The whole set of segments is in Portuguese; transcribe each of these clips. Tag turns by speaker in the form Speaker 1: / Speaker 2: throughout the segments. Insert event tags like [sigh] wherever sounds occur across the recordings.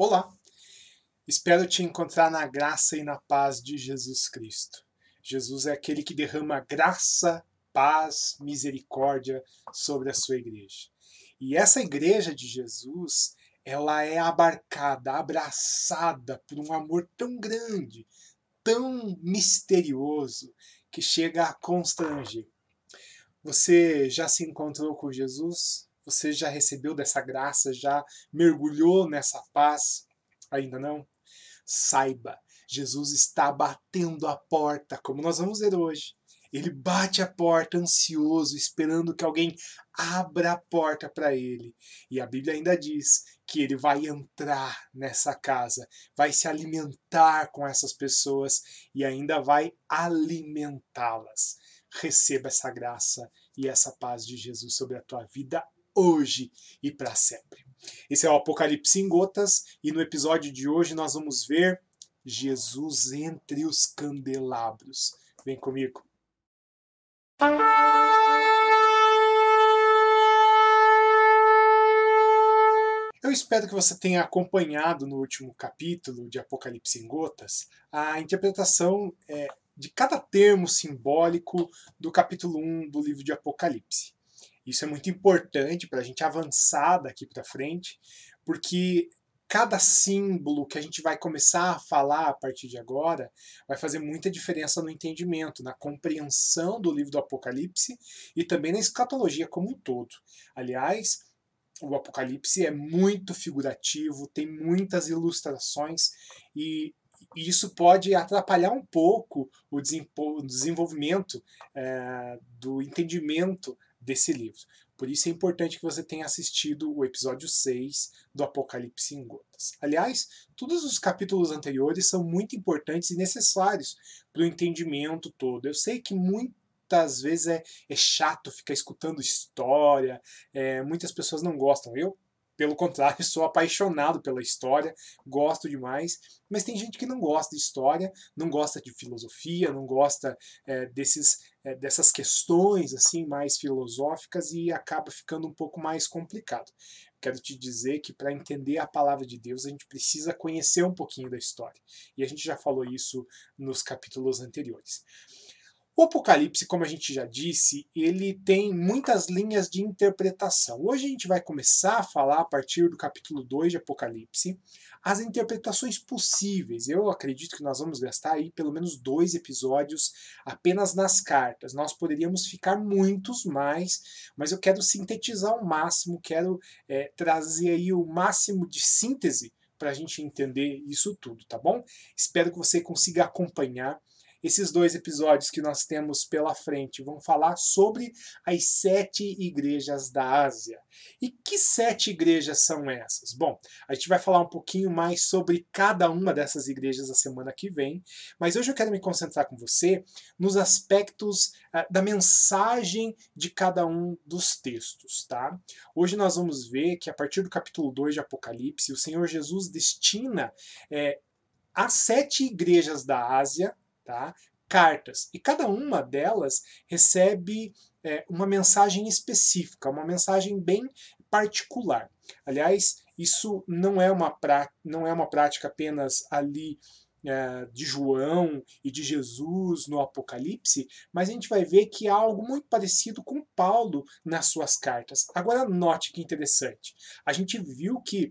Speaker 1: Olá! Espero te encontrar na graça e na paz de Jesus Cristo. Jesus é aquele que derrama graça, paz, misericórdia sobre a sua igreja. E essa igreja de Jesus, ela é abarcada, abraçada por um amor tão grande, tão misterioso, que chega a constranger. Você já se encontrou com Jesus? Você já recebeu dessa graça? Já mergulhou nessa paz? Ainda não? Saiba, Jesus está batendo a porta, como nós vamos ver hoje. Ele bate a porta ansioso, esperando que alguém abra a porta para ele. E a Bíblia ainda diz que ele vai entrar nessa casa, vai se alimentar com essas pessoas e ainda vai alimentá-las. Receba essa graça e essa paz de Jesus sobre a tua vida hoje e para sempre. Esse é o Apocalipse em Gotas e no episódio de hoje nós vamos ver Jesus entre os candelabros. Vem comigo. Eu espero que você tenha acompanhado no último capítulo de Apocalipse em Gotas a interpretação é, de cada termo simbólico do capítulo 1 do livro de Apocalipse. Isso é muito importante para a gente avançar daqui para frente, porque cada símbolo que a gente vai começar a falar a partir de agora vai fazer muita diferença no entendimento, na compreensão do livro do Apocalipse e também na escatologia como um todo. Aliás, o Apocalipse é muito figurativo, tem muitas ilustrações e isso pode atrapalhar um pouco o desenvolvimento é, do entendimento desse livro. Por isso é importante que você tenha assistido o episódio 6 do Apocalipse em Gotas. Aliás, todos os capítulos anteriores são muito importantes e necessários para o entendimento todo. Eu sei que muitas vezes é, é chato ficar escutando história, é, muitas pessoas não gostam. Eu, pelo contrário, [laughs] sou apaixonado pela história, gosto demais, mas tem gente que não gosta de história, não gosta de filosofia, não gosta é, desses, é, dessas questões assim mais filosóficas e acaba ficando um pouco mais complicado. Quero te dizer que para entender a palavra de Deus a gente precisa conhecer um pouquinho da história. E a gente já falou isso nos capítulos anteriores. O Apocalipse, como a gente já disse, ele tem muitas linhas de interpretação. Hoje a gente vai começar a falar, a partir do capítulo 2 de Apocalipse, as interpretações possíveis. Eu acredito que nós vamos gastar aí pelo menos dois episódios apenas nas cartas. Nós poderíamos ficar muitos mais, mas eu quero sintetizar o máximo, quero é, trazer aí o máximo de síntese para a gente entender isso tudo, tá bom? Espero que você consiga acompanhar esses dois episódios que nós temos pela frente vão falar sobre as sete igrejas da Ásia. E que sete igrejas são essas? Bom, a gente vai falar um pouquinho mais sobre cada uma dessas igrejas a semana que vem, mas hoje eu quero me concentrar com você nos aspectos uh, da mensagem de cada um dos textos, tá? Hoje nós vamos ver que a partir do capítulo 2 de Apocalipse, o Senhor Jesus destina é, as sete igrejas da Ásia tá? cartas. E cada uma delas recebe é, uma mensagem específica, uma mensagem bem particular. Aliás, isso não é uma, pra, não é uma prática apenas ali é, de João e de Jesus no Apocalipse, mas a gente vai ver que há algo muito parecido com Paulo nas suas cartas. Agora, note que interessante. A gente viu que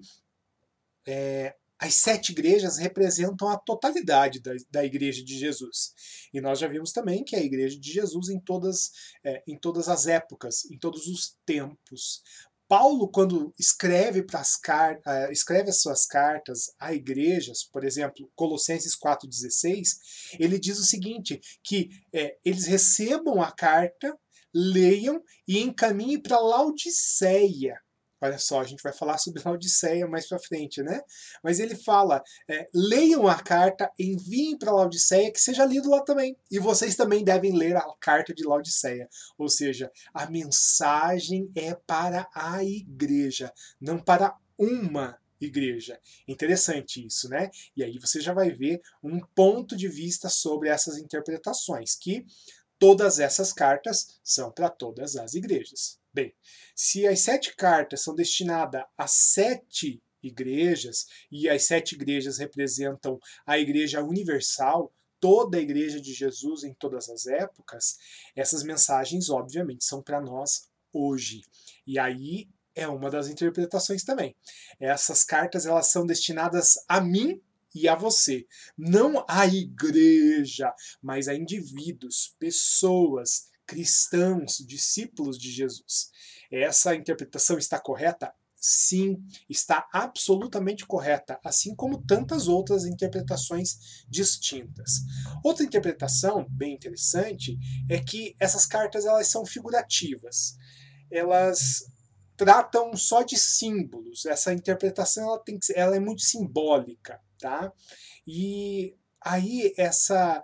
Speaker 1: é, as sete igrejas representam a totalidade da, da igreja de Jesus. E nós já vimos também que é a igreja de Jesus em todas, é, em todas as épocas, em todos os tempos. Paulo, quando escreve, pras, uh, escreve as suas cartas a igrejas, por exemplo, Colossenses 4,16, ele diz o seguinte: que é, eles recebam a carta, leiam e encaminhem para Laodiceia Olha só, a gente vai falar sobre Laodiceia mais para frente, né? Mas ele fala: é, leiam a carta, enviem para Laodiceia, que seja lido lá também. E vocês também devem ler a carta de Laodiceia. Ou seja, a mensagem é para a igreja, não para uma igreja. Interessante isso, né? E aí você já vai ver um ponto de vista sobre essas interpretações, que todas essas cartas são para todas as igrejas. Bem, se as sete cartas são destinadas a sete igrejas, e as sete igrejas representam a Igreja Universal, toda a Igreja de Jesus em todas as épocas, essas mensagens, obviamente, são para nós hoje. E aí é uma das interpretações também. Essas cartas elas são destinadas a mim e a você, não à igreja, mas a indivíduos, pessoas, cristãos, discípulos de Jesus. Essa interpretação está correta? Sim, está absolutamente correta, assim como tantas outras interpretações distintas. Outra interpretação bem interessante é que essas cartas elas são figurativas. Elas tratam só de símbolos. Essa interpretação ela, tem que, ela é muito simbólica, tá? E aí essa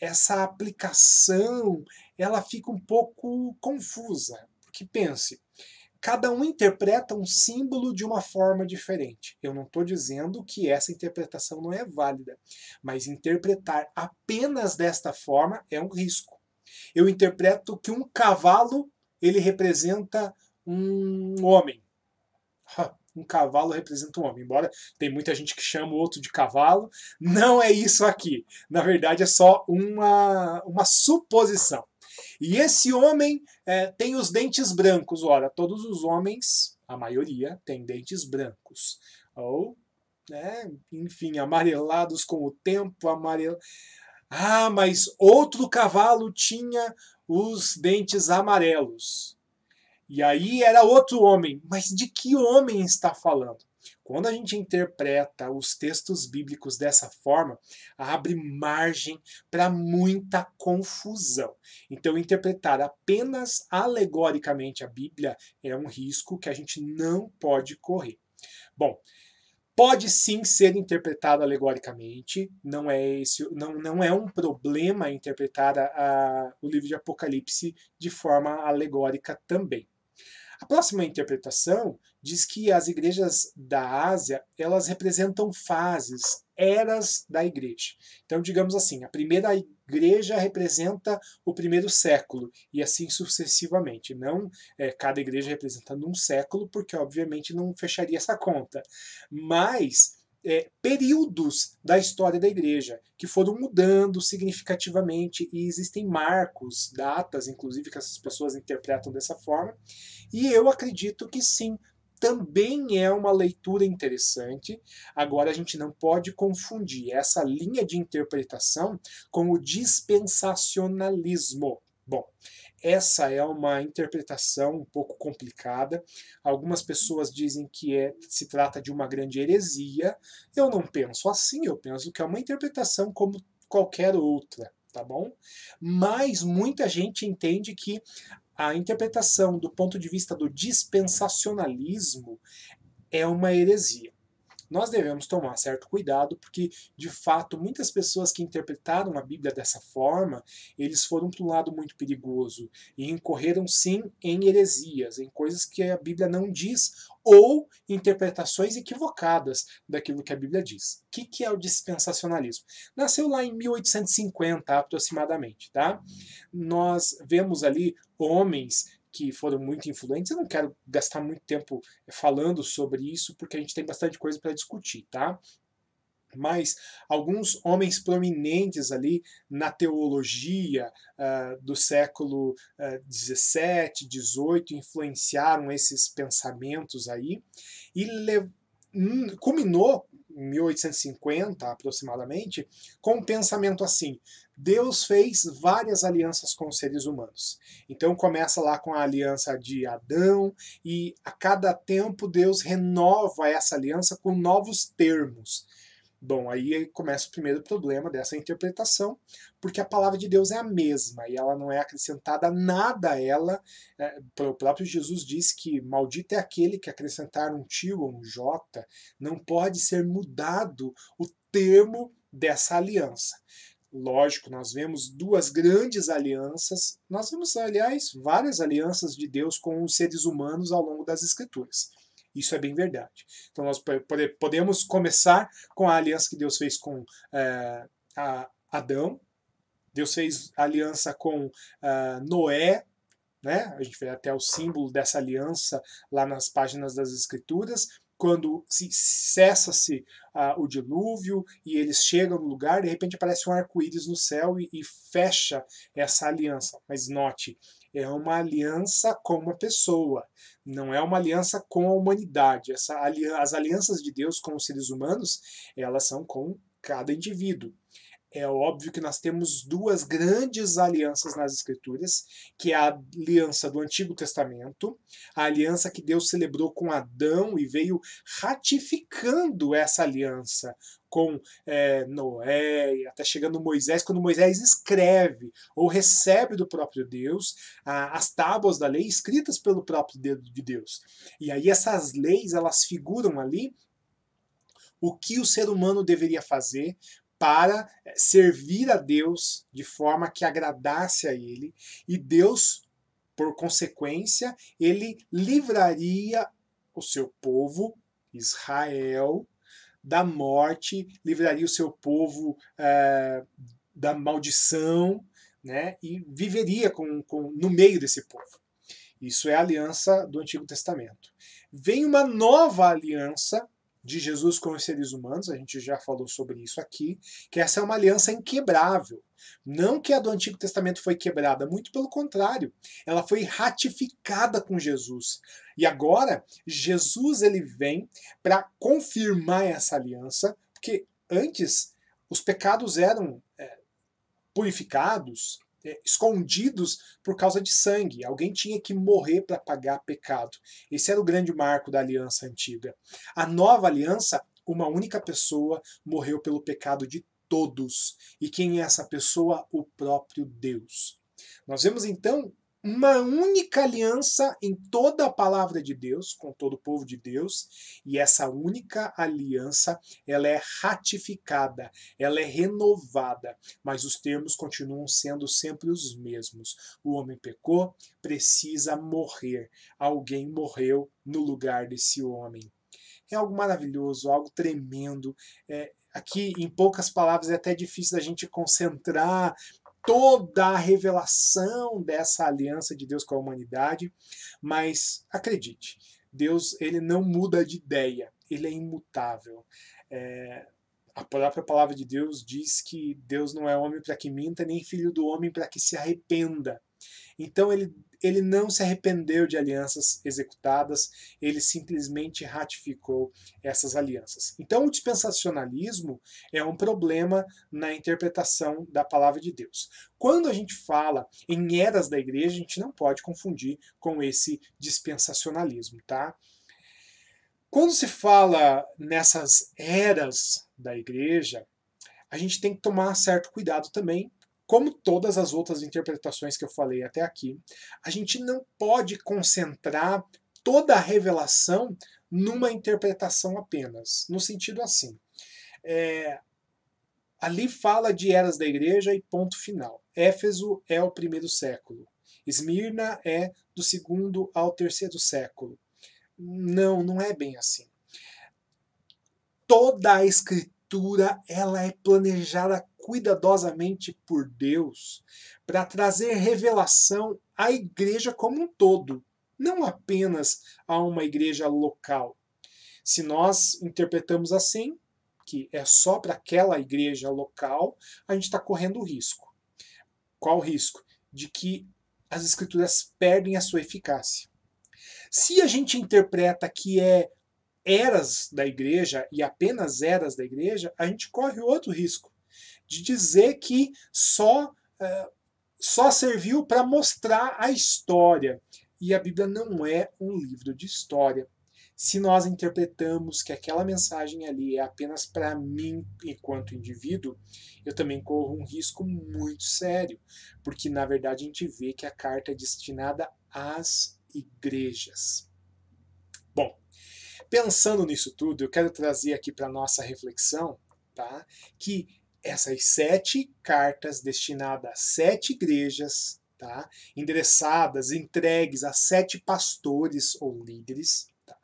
Speaker 1: essa aplicação ela fica um pouco confusa, porque pense, cada um interpreta um símbolo de uma forma diferente. Eu não estou dizendo que essa interpretação não é válida, mas interpretar apenas desta forma é um risco. Eu interpreto que um cavalo ele representa um homem. Um cavalo representa um homem. Embora tem muita gente que chama o outro de cavalo, não é isso aqui. Na verdade, é só uma, uma suposição. E esse homem é, tem os dentes brancos. Ora, todos os homens, a maioria, tem dentes brancos. Ou, né, enfim, amarelados com o tempo, amarelo. Ah, mas outro cavalo tinha os dentes amarelos. E aí era outro homem. Mas de que homem está falando? Quando a gente interpreta os textos bíblicos dessa forma, abre margem para muita confusão. Então, interpretar apenas alegoricamente a Bíblia é um risco que a gente não pode correr. Bom, pode sim ser interpretado alegoricamente, não é esse, não, não é um problema interpretar a, a, o livro de Apocalipse de forma alegórica também. A próxima interpretação diz que as igrejas da Ásia, elas representam fases, eras da igreja. Então, digamos assim, a primeira igreja representa o primeiro século e assim sucessivamente. Não é, cada igreja representando um século, porque obviamente não fecharia essa conta. Mas é, períodos da história da igreja que foram mudando significativamente e existem marcos, datas, inclusive, que essas pessoas interpretam dessa forma. E eu acredito que sim, também é uma leitura interessante. Agora, a gente não pode confundir essa linha de interpretação com o dispensacionalismo. Bom, essa é uma interpretação um pouco complicada. Algumas pessoas dizem que é, se trata de uma grande heresia. Eu não penso assim, eu penso que é uma interpretação como qualquer outra, tá bom? Mas muita gente entende que a interpretação do ponto de vista do dispensacionalismo é uma heresia nós devemos tomar certo cuidado, porque de fato muitas pessoas que interpretaram a Bíblia dessa forma, eles foram para um lado muito perigoso e incorreram sim em heresias, em coisas que a Bíblia não diz ou interpretações equivocadas daquilo que a Bíblia diz. O que, que é o dispensacionalismo? Nasceu lá em 1850 aproximadamente, tá? Nós vemos ali homens que foram muito influentes. Eu não quero gastar muito tempo falando sobre isso, porque a gente tem bastante coisa para discutir, tá? Mas alguns homens prominentes ali na teologia uh, do século XVII, uh, XVIII influenciaram esses pensamentos aí e hum, culminou 1850 aproximadamente com um pensamento assim: Deus fez várias alianças com os seres humanos. Então começa lá com a aliança de Adão e a cada tempo Deus renova essa aliança com novos termos. Bom, aí começa o primeiro problema dessa interpretação, porque a palavra de Deus é a mesma e ela não é acrescentada nada a ela. É, o próprio Jesus disse que maldito é aquele que acrescentar um tio ou um J, não pode ser mudado o termo dessa aliança. Lógico, nós vemos duas grandes alianças, nós vemos, aliás, várias alianças de Deus com os seres humanos ao longo das Escrituras. Isso é bem verdade. Então nós podemos começar com a aliança que Deus fez com é, Adão, Deus fez aliança com uh, Noé, né? A gente vê até o símbolo dessa aliança lá nas páginas das Escrituras. quando se cessa-se uh, o dilúvio e eles chegam no lugar, de repente aparece um arco-íris no céu e, e fecha essa aliança. Mas note, é uma aliança com uma pessoa, não é uma aliança com a humanidade. Essa, as alianças de Deus com os seres humanos, elas são com cada indivíduo. É óbvio que nós temos duas grandes alianças nas Escrituras, que é a aliança do Antigo Testamento, a aliança que Deus celebrou com Adão e veio ratificando essa aliança com é, Noé, até chegando Moisés, quando Moisés escreve ou recebe do próprio Deus a, as tábuas da lei escritas pelo próprio dedo de Deus. E aí essas leis elas figuram ali o que o ser humano deveria fazer para eh, servir a Deus de forma que agradasse a ele, e Deus, por consequência, ele livraria o seu povo, Israel, da morte, livraria o seu povo é, da maldição, né, e viveria com, com, no meio desse povo. Isso é a aliança do Antigo Testamento. Vem uma nova aliança de Jesus com os seres humanos, a gente já falou sobre isso aqui, que essa é uma aliança inquebrável. Não que a do Antigo Testamento foi quebrada, muito pelo contrário, ela foi ratificada com Jesus. E agora, Jesus ele vem para confirmar essa aliança, porque antes os pecados eram é, purificados, é, escondidos por causa de sangue. Alguém tinha que morrer para pagar pecado. Esse era o grande marco da aliança antiga. A nova aliança, uma única pessoa morreu pelo pecado de todos. E quem é essa pessoa? O próprio Deus. Nós vemos então uma única aliança em toda a palavra de Deus, com todo o povo de Deus, e essa única aliança, ela é ratificada, ela é renovada, mas os termos continuam sendo sempre os mesmos. O homem pecou, precisa morrer. Alguém morreu no lugar desse homem. É algo maravilhoso, algo tremendo. É, aqui, em poucas palavras, é até difícil da gente concentrar toda a revelação dessa aliança de Deus com a humanidade, mas acredite, Deus ele não muda de ideia, ele é imutável. É, a própria palavra de Deus diz que Deus não é homem para que minta, nem filho do homem para que se arrependa. Então ele, ele não se arrependeu de alianças executadas, ele simplesmente ratificou essas alianças. Então o dispensacionalismo é um problema na interpretação da palavra de Deus. Quando a gente fala em eras da igreja, a gente não pode confundir com esse dispensacionalismo, tá? Quando se fala nessas eras da igreja, a gente tem que tomar certo cuidado também, como todas as outras interpretações que eu falei até aqui, a gente não pode concentrar toda a revelação numa interpretação apenas, no sentido assim. É, ali fala de eras da igreja e ponto final. Éfeso é o primeiro século. Esmirna é do segundo ao terceiro século. Não, não é bem assim. Toda a escritura ela é planejada cuidadosamente por Deus para trazer revelação à igreja como um todo, não apenas a uma igreja local. Se nós interpretamos assim, que é só para aquela igreja local, a gente está correndo o risco. Qual o risco? De que as escrituras perdem a sua eficácia. Se a gente interpreta que é eras da igreja e apenas eras da igreja, a gente corre outro risco de dizer que só, é, só serviu para mostrar a história. E a Bíblia não é um livro de história. Se nós interpretamos que aquela mensagem ali é apenas para mim enquanto indivíduo, eu também corro um risco muito sério, porque na verdade a gente vê que a carta é destinada às igrejas. Bom, pensando nisso tudo, eu quero trazer aqui para nossa reflexão, tá? Que essas sete cartas destinadas a sete igrejas, tá? endereçadas, entregues a sete pastores ou líderes, tá?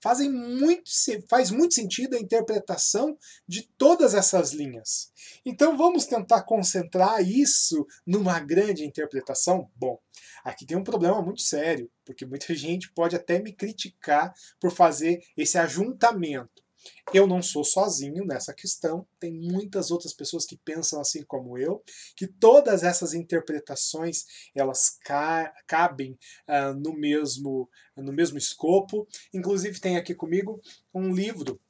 Speaker 1: fazem muito, faz muito sentido a interpretação de todas essas linhas. Então vamos tentar concentrar isso numa grande interpretação? Bom, aqui tem um problema muito sério, porque muita [laughs] gente pode até me criticar por fazer esse ajuntamento. Eu não sou sozinho nessa questão, tem muitas outras pessoas que pensam assim como eu, que todas essas interpretações elas ca cabem uh, no mesmo no mesmo escopo. Inclusive tem aqui comigo um livro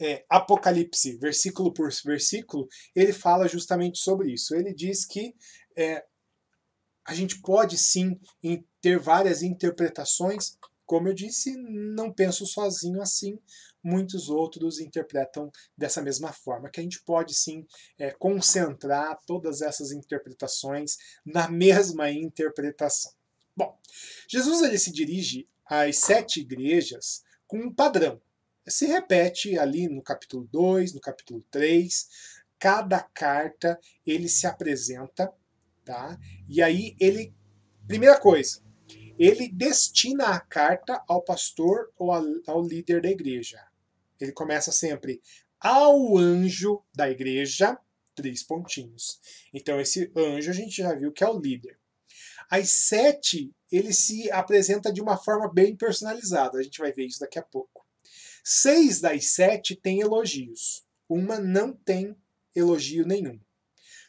Speaker 1: é, Apocalipse, versículo por versículo, ele fala justamente sobre isso. Ele diz que é, a gente pode sim ter várias interpretações. Como eu disse, não penso sozinho assim, muitos outros interpretam dessa mesma forma, que a gente pode sim é, concentrar todas essas interpretações na mesma interpretação. Bom, Jesus ele se dirige às sete igrejas com um padrão. Se repete ali no capítulo 2, no capítulo 3, cada carta ele se apresenta, tá? E aí ele, primeira coisa, ele destina a carta ao pastor ou ao líder da igreja. Ele começa sempre ao anjo da igreja, três pontinhos. Então, esse anjo a gente já viu que é o líder. As sete, ele se apresenta de uma forma bem personalizada. A gente vai ver isso daqui a pouco. Seis das sete têm elogios. Uma não tem elogio nenhum.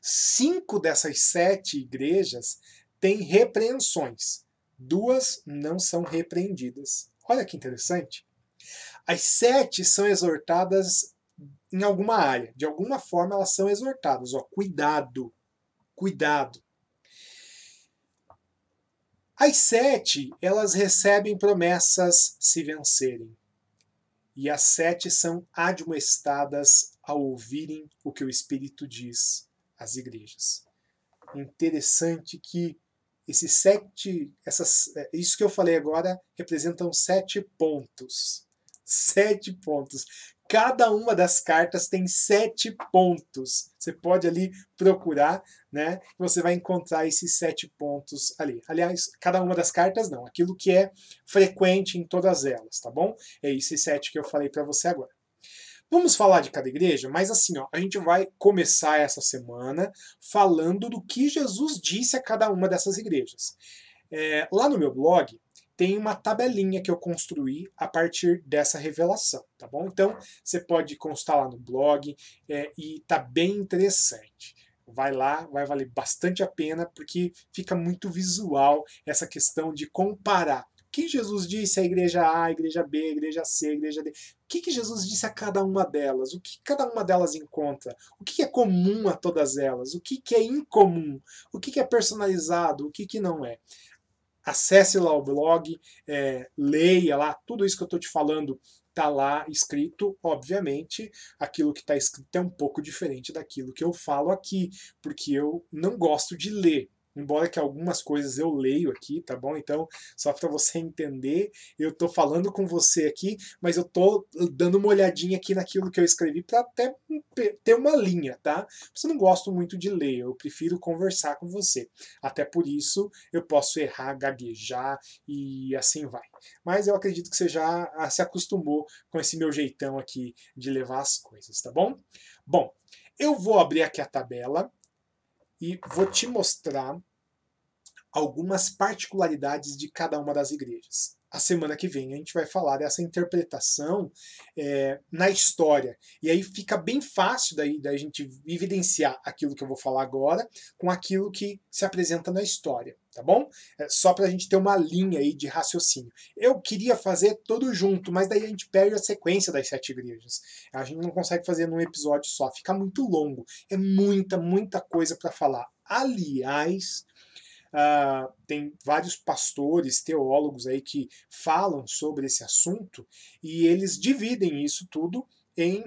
Speaker 1: Cinco dessas sete igrejas têm repreensões. Duas não são repreendidas. Olha que interessante. As sete são exortadas em alguma área. De alguma forma elas são exortadas. Ó, cuidado, cuidado. As sete, elas recebem promessas se vencerem. E as sete são admoestadas ao ouvirem o que o Espírito diz às igrejas. Interessante que esses sete, essas, é, isso que eu falei agora representam sete pontos sete pontos. Cada uma das cartas tem sete pontos. Você pode ali procurar, né? Você vai encontrar esses sete pontos ali. Aliás, cada uma das cartas não, aquilo que é frequente em todas elas, tá bom? É esses sete que eu falei para você agora. Vamos falar de cada igreja, mas assim, ó, a gente vai começar essa semana falando do que Jesus disse a cada uma dessas igrejas. É, lá no meu blog, tem uma tabelinha que eu construí a partir dessa revelação, tá bom? Então você pode constar lá no blog é, e tá bem interessante. Vai lá, vai valer bastante a pena porque fica muito visual essa questão de comparar o que Jesus disse à igreja A, à igreja B, à igreja C, à igreja D. O que, que Jesus disse a cada uma delas? O que cada uma delas encontra? O que é comum a todas elas? O que, que é incomum? O que, é personalizado? O que não é? Acesse lá o blog, é, leia lá, tudo isso que eu estou te falando está lá escrito. Obviamente, aquilo que está escrito é um pouco diferente daquilo que eu falo aqui, porque eu não gosto de ler embora que algumas coisas eu leio aqui, tá bom? Então, só para você entender, eu tô falando com você aqui, mas eu tô dando uma olhadinha aqui naquilo que eu escrevi para até ter uma linha, tá? Eu não gosto muito de ler, eu prefiro conversar com você. Até por isso, eu posso errar, gaguejar e assim vai. Mas eu acredito que você já ah, se acostumou com esse meu jeitão aqui de levar as coisas, tá bom? Bom, eu vou abrir aqui a tabela e vou te mostrar algumas particularidades de cada uma das igrejas. A semana que vem a gente vai falar dessa interpretação é, na história. E aí fica bem fácil daí da gente evidenciar aquilo que eu vou falar agora com aquilo que se apresenta na história, tá bom? É só para a gente ter uma linha aí de raciocínio. Eu queria fazer tudo junto, mas daí a gente perde a sequência das sete igrejas. A gente não consegue fazer num episódio só, fica muito longo. É muita, muita coisa para falar. Aliás, Uh, tem vários pastores, teólogos aí que falam sobre esse assunto e eles dividem isso tudo em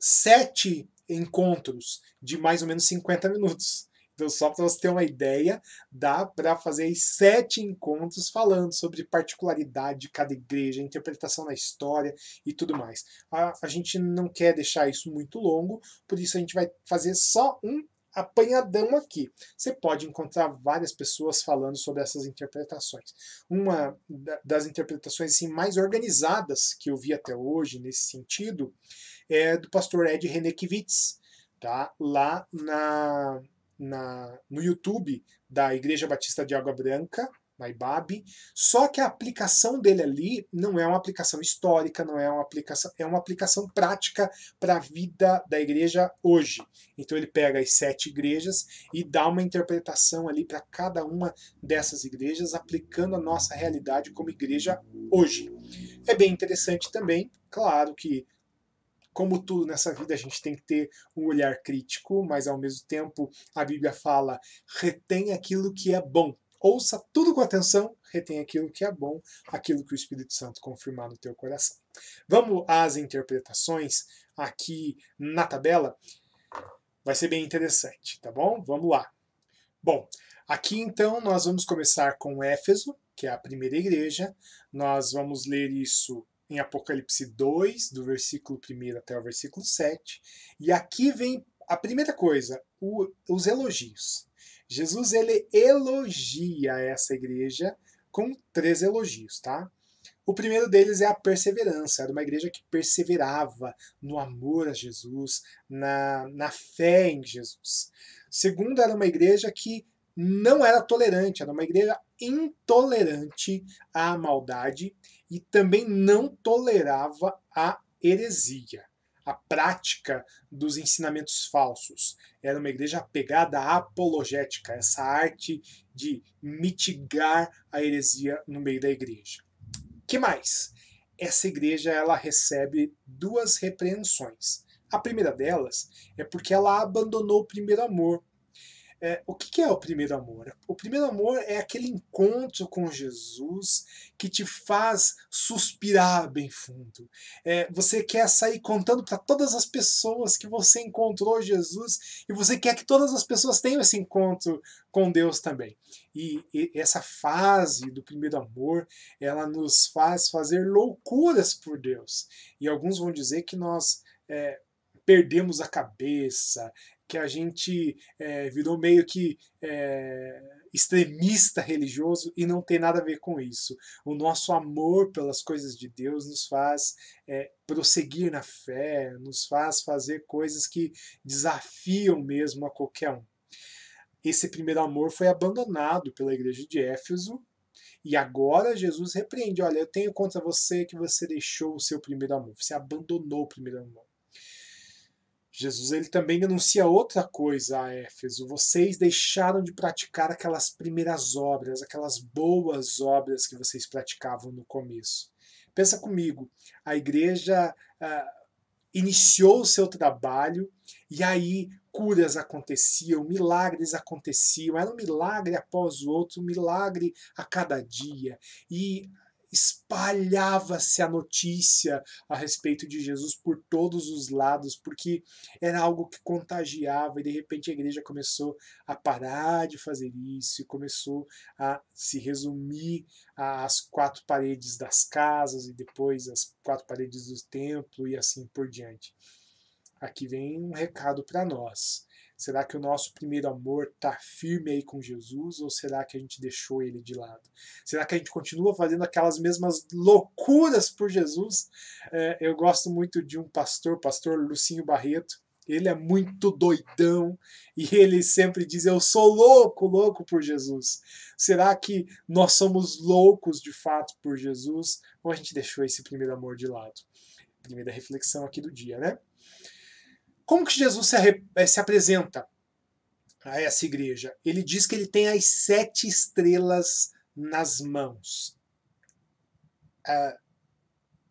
Speaker 1: sete encontros de mais ou menos 50 minutos. Então, só para você ter uma ideia, dá para fazer sete encontros falando sobre particularidade de cada igreja, interpretação da história e tudo mais. A, a gente não quer deixar isso muito longo, por isso a gente vai fazer só um apanhadão aqui. Você pode encontrar várias pessoas falando sobre essas interpretações. Uma das interpretações assim, mais organizadas que eu vi até hoje nesse sentido é do pastor Ed Renekiewicz, tá? lá na, na, no YouTube da Igreja Batista de Água Branca, na IBAB, só que a aplicação dele ali não é uma aplicação histórica, não é uma aplicação, é uma aplicação prática para a vida da igreja hoje. Então ele pega as sete igrejas e dá uma interpretação ali para cada uma dessas igrejas, aplicando a nossa realidade como igreja hoje. É bem interessante também, claro que como tudo nessa vida, a gente tem que ter um olhar crítico, mas ao mesmo tempo a Bíblia fala: retém aquilo que é bom. Ouça tudo com atenção, retém aquilo que é bom, aquilo que o Espírito Santo confirmar no teu coração. Vamos às interpretações aqui na tabela. Vai ser bem interessante, tá bom? Vamos lá. Bom, aqui então nós vamos começar com Éfeso, que é a primeira igreja. Nós vamos ler isso em Apocalipse 2, do versículo 1 até o versículo 7. E aqui vem a primeira coisa, o, os elogios. Jesus ele elogia essa igreja com três elogios, tá? O primeiro deles é a perseverança, era uma igreja que perseverava no amor a Jesus, na, na fé em Jesus. Segundo era uma igreja que não era tolerante, era uma igreja intolerante à maldade e também não tolerava a heresia, a prática dos ensinamentos falsos. Era uma igreja apegada à apologética, essa arte de mitigar a heresia no meio da igreja. Que mais? Essa igreja ela recebe duas repreensões. A primeira delas é porque ela abandonou o primeiro amor. É, o que, é o primeiro amor? O primeiro amor é aquele encontro com Jesus que te faz suspirar bem fundo. É, você quer sair contando para todas as pessoas que você encontrou Jesus e você quer que todas as pessoas tenham esse encontro com Deus também. E, e essa fase do primeiro amor, ela nos faz fazer loucuras por Deus. E alguns vão dizer que nós é, perdemos a cabeça, que a gente é, virou meio que é, extremista religioso e não tem nada a ver com isso. O nosso amor pelas coisas de Deus nos faz é, prosseguir na fé, nos faz fazer coisas que desafiam mesmo a qualquer um. Esse primeiro amor foi abandonado pela igreja de Éfeso e agora Jesus repreende: olha, eu tenho contra você que você deixou o seu primeiro amor, você abandonou o primeiro amor. Jesus ele também denuncia outra coisa a Éfeso. Vocês deixaram de praticar aquelas primeiras obras, aquelas boas obras que vocês praticavam no começo. Pensa comigo, a igreja ah, iniciou o seu trabalho e aí curas aconteciam, milagres aconteciam, era um milagre após o outro, um milagre a cada dia. E espalhava-se a notícia a respeito de Jesus por todos os lados, porque era algo que contagiava, e de repente a igreja começou a parar de fazer isso começou a se resumir às quatro paredes das casas e depois às quatro paredes do templo e assim por diante. Aqui vem um recado para nós. Será que o nosso primeiro amor está firme aí com Jesus ou será que a gente deixou ele de lado? Será que a gente continua fazendo aquelas mesmas loucuras por Jesus? É, eu gosto muito de um pastor, pastor Lucinho Barreto. Ele é muito doidão e ele sempre diz: Eu sou louco, louco por Jesus. Será que nós somos loucos de fato por Jesus ou a gente deixou esse primeiro amor de lado? Primeira reflexão aqui do dia, né? Como que Jesus se, eh, se apresenta a essa igreja? Ele diz que ele tem as sete estrelas nas mãos.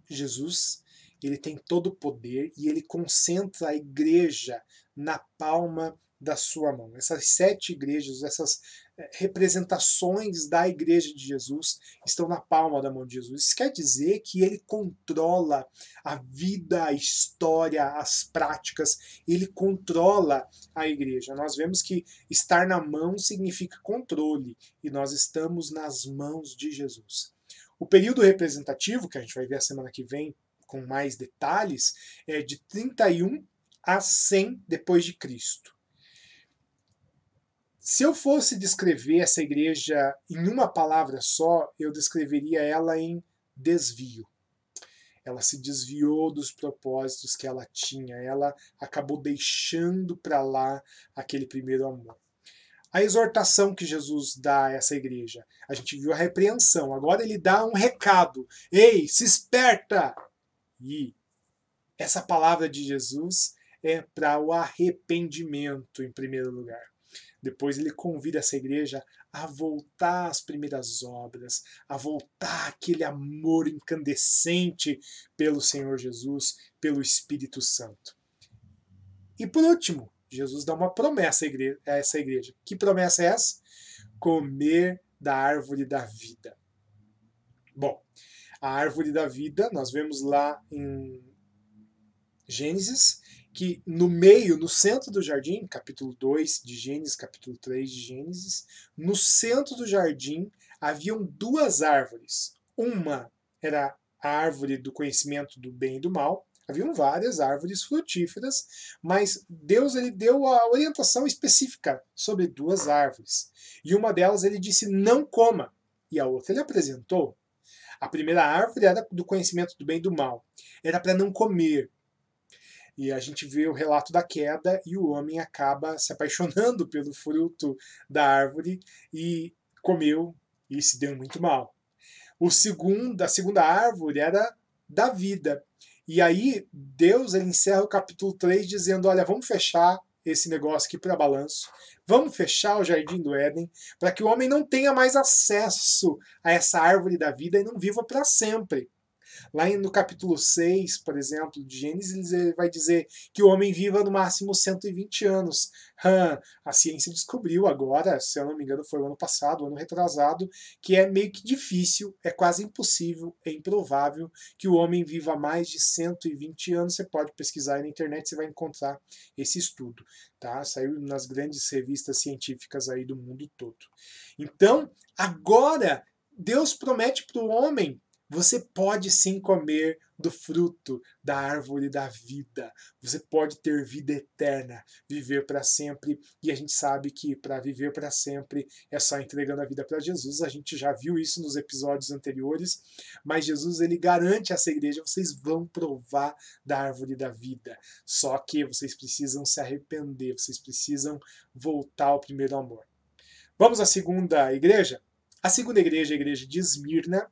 Speaker 1: Jesus ele tem todo o poder e ele concentra a igreja na palma da sua mão. Essas sete igrejas, essas representações da igreja de Jesus estão na palma da mão de Jesus. Isso quer dizer que ele controla a vida, a história, as práticas, ele controla a igreja. Nós vemos que estar na mão significa controle e nós estamos nas mãos de Jesus. O período representativo, que a gente vai ver a semana que vem com mais detalhes, é de 31 a 100 depois de Cristo. Se eu fosse descrever essa igreja em uma palavra só, eu descreveria ela em desvio. Ela se desviou dos propósitos que ela tinha, ela acabou deixando para lá aquele primeiro amor. A exortação que Jesus dá a essa igreja, a gente viu a repreensão, agora ele dá um recado: ei, se esperta! E essa palavra de Jesus é para o arrependimento, em primeiro lugar. Depois ele convida essa igreja a voltar às primeiras obras, a voltar àquele amor incandescente pelo Senhor Jesus, pelo Espírito Santo. E por último, Jesus dá uma promessa a essa igreja. Que promessa é essa? Comer da árvore da vida. Bom, a árvore da vida, nós vemos lá em Gênesis, que no meio, no centro do jardim, capítulo 2 de Gênesis, capítulo 3 de Gênesis, no centro do jardim haviam duas árvores. Uma era a árvore do conhecimento do bem e do mal. Haviam várias árvores frutíferas, mas Deus ele deu a orientação específica sobre duas árvores. E uma delas ele disse: não coma. E a outra ele apresentou. A primeira árvore era do conhecimento do bem e do mal. Era para não comer, e a gente vê o relato da queda e o homem acaba se apaixonando pelo fruto da árvore e comeu e se deu muito mal. O segundo, a segunda árvore era da vida. E aí Deus ele encerra o capítulo 3 dizendo: "Olha, vamos fechar esse negócio aqui para balanço. Vamos fechar o jardim do Éden para que o homem não tenha mais acesso a essa árvore da vida e não viva para sempre. Lá no capítulo 6, por exemplo, de Gênesis, ele vai dizer que o homem viva no máximo 120 anos. Hum, a ciência descobriu agora, se eu não me engano, foi o ano passado, o ano retrasado, que é meio que difícil, é quase impossível, é improvável que o homem viva mais de 120 anos. Você pode pesquisar aí na internet, você vai encontrar esse estudo. Tá? Saiu nas grandes revistas científicas aí do mundo todo. Então, agora Deus promete para o homem você pode sim comer do fruto da árvore da vida. Você pode ter vida eterna, viver para sempre. E a gente sabe que para viver para sempre é só entregando a vida para Jesus. A gente já viu isso nos episódios anteriores. Mas Jesus ele garante a essa igreja: vocês vão provar da árvore da vida. Só que vocês precisam se arrepender, vocês precisam voltar ao primeiro amor. Vamos à segunda igreja? A segunda igreja é a igreja de Esmirna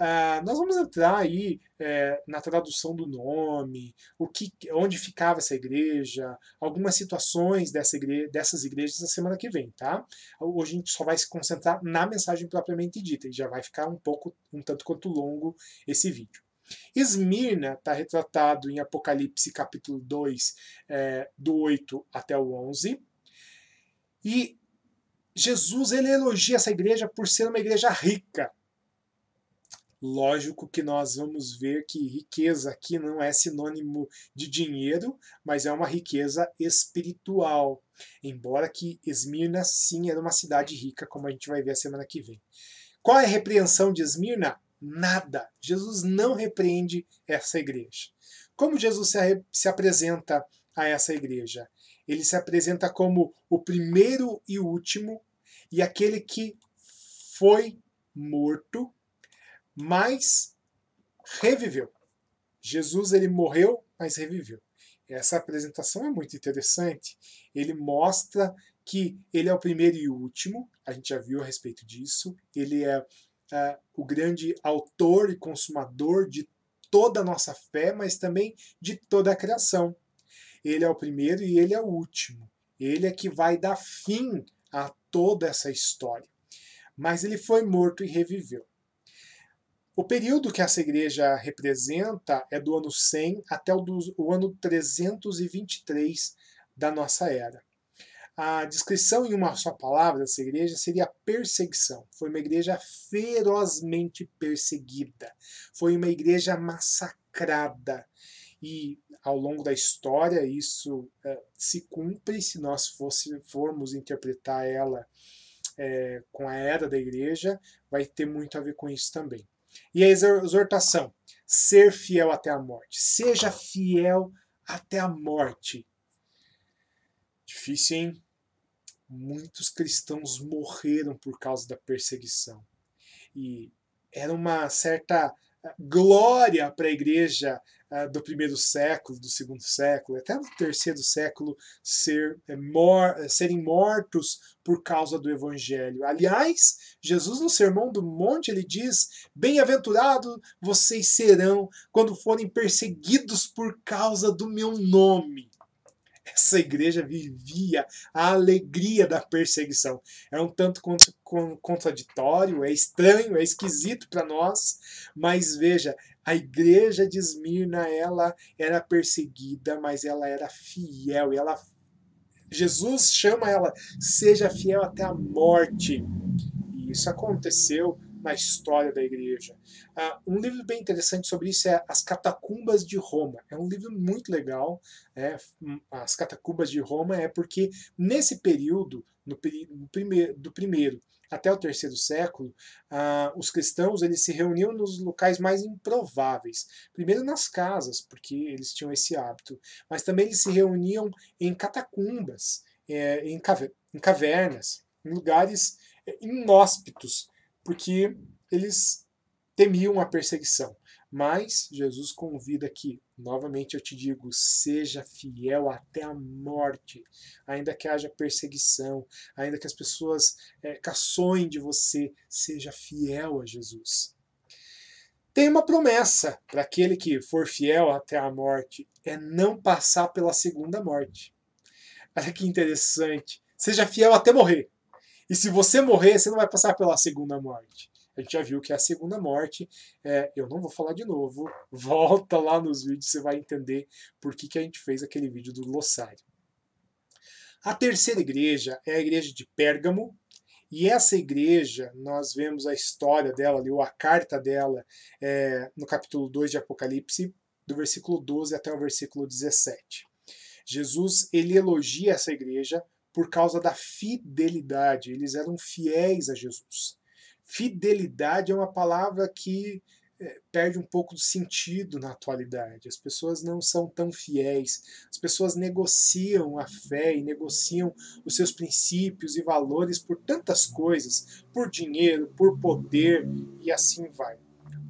Speaker 1: Uh, nós vamos entrar aí é, na tradução do nome, o que, onde ficava essa igreja, algumas situações dessa dessas igrejas na semana que vem, tá? Hoje a gente só vai se concentrar na mensagem propriamente dita e já vai ficar um pouco, um tanto quanto longo esse vídeo. Esmirna está retratado em Apocalipse capítulo 2, é, do 8 até o 11. E Jesus ele elogia essa igreja por ser uma igreja rica. Lógico que nós vamos ver que riqueza aqui não é sinônimo de dinheiro, mas é uma riqueza espiritual. Embora que Esmirna sim era uma cidade rica, como a gente vai ver a semana que vem. Qual é a repreensão de Esmirna? Nada. Jesus não repreende essa igreja. Como Jesus se, se apresenta a essa igreja? Ele se apresenta como o primeiro e último e aquele que foi morto mas reviveu. Jesus ele morreu, mas reviveu. Essa apresentação é muito interessante. Ele mostra que ele é o primeiro e o último, a gente já viu a respeito disso. Ele é uh, o grande autor e consumador de toda a nossa fé, mas também de toda a criação. Ele é o primeiro e ele é o último. Ele é que vai dar fim a toda essa história. Mas ele foi morto e reviveu. O período que essa igreja representa é do ano 100 até o, do, o ano 323 da nossa era. A descrição em uma só palavra dessa igreja seria perseguição. Foi uma igreja ferozmente perseguida. Foi uma igreja massacrada. E ao longo da história isso é, se cumpre se nós fosse, formos interpretar ela é, com a era da igreja, vai ter muito a ver com isso também. E a exortação: ser fiel até a morte. Seja fiel até a morte. Difícil, hein? muitos cristãos morreram por causa da perseguição. E era uma certa glória para a igreja uh, do primeiro século, do segundo século, até do terceiro século, ser, é, mor serem mortos por causa do evangelho. Aliás, Jesus no Sermão do Monte ele diz: Bem-aventurados vocês serão quando forem perseguidos por causa do meu nome essa igreja vivia a alegria da perseguição. É um tanto contraditório, é estranho, é esquisito para nós, mas veja, a igreja de Esmirna, ela era perseguida, mas ela era fiel, e ela Jesus chama ela, seja fiel até a morte. E isso aconteceu na história da igreja. Uh, um livro bem interessante sobre isso é As Catacumbas de Roma. É um livro muito legal. É, As Catacumbas de Roma é porque nesse período, no, no primeiro, do primeiro até o terceiro século, uh, os cristãos eles se reuniam nos locais mais improváveis. Primeiro nas casas, porque eles tinham esse hábito, mas também eles se reuniam em catacumbas, é, em, em cavernas, em lugares é, inóspitos, porque eles temiam a perseguição. Mas Jesus convida aqui, novamente eu te digo, seja fiel até a morte, ainda que haja perseguição, ainda que as pessoas é, caçoem de você, seja fiel a Jesus. Tem uma promessa para aquele que for fiel até a morte, é não passar pela segunda morte. Olha que interessante. Seja fiel até morrer. E se você morrer, você não vai passar pela segunda morte. A gente já viu que é a segunda morte. É, eu não vou falar de novo. Volta lá nos vídeos, você vai entender por que, que a gente fez aquele vídeo do glossário. A terceira igreja é a igreja de Pérgamo. E essa igreja, nós vemos a história dela, ali, ou a carta dela, é, no capítulo 2 de Apocalipse, do versículo 12 até o versículo 17. Jesus ele elogia essa igreja por causa da fidelidade. Eles eram fiéis a Jesus. Fidelidade é uma palavra que é, perde um pouco do sentido na atualidade. As pessoas não são tão fiéis. As pessoas negociam a fé e negociam os seus princípios e valores por tantas coisas, por dinheiro, por poder e assim vai.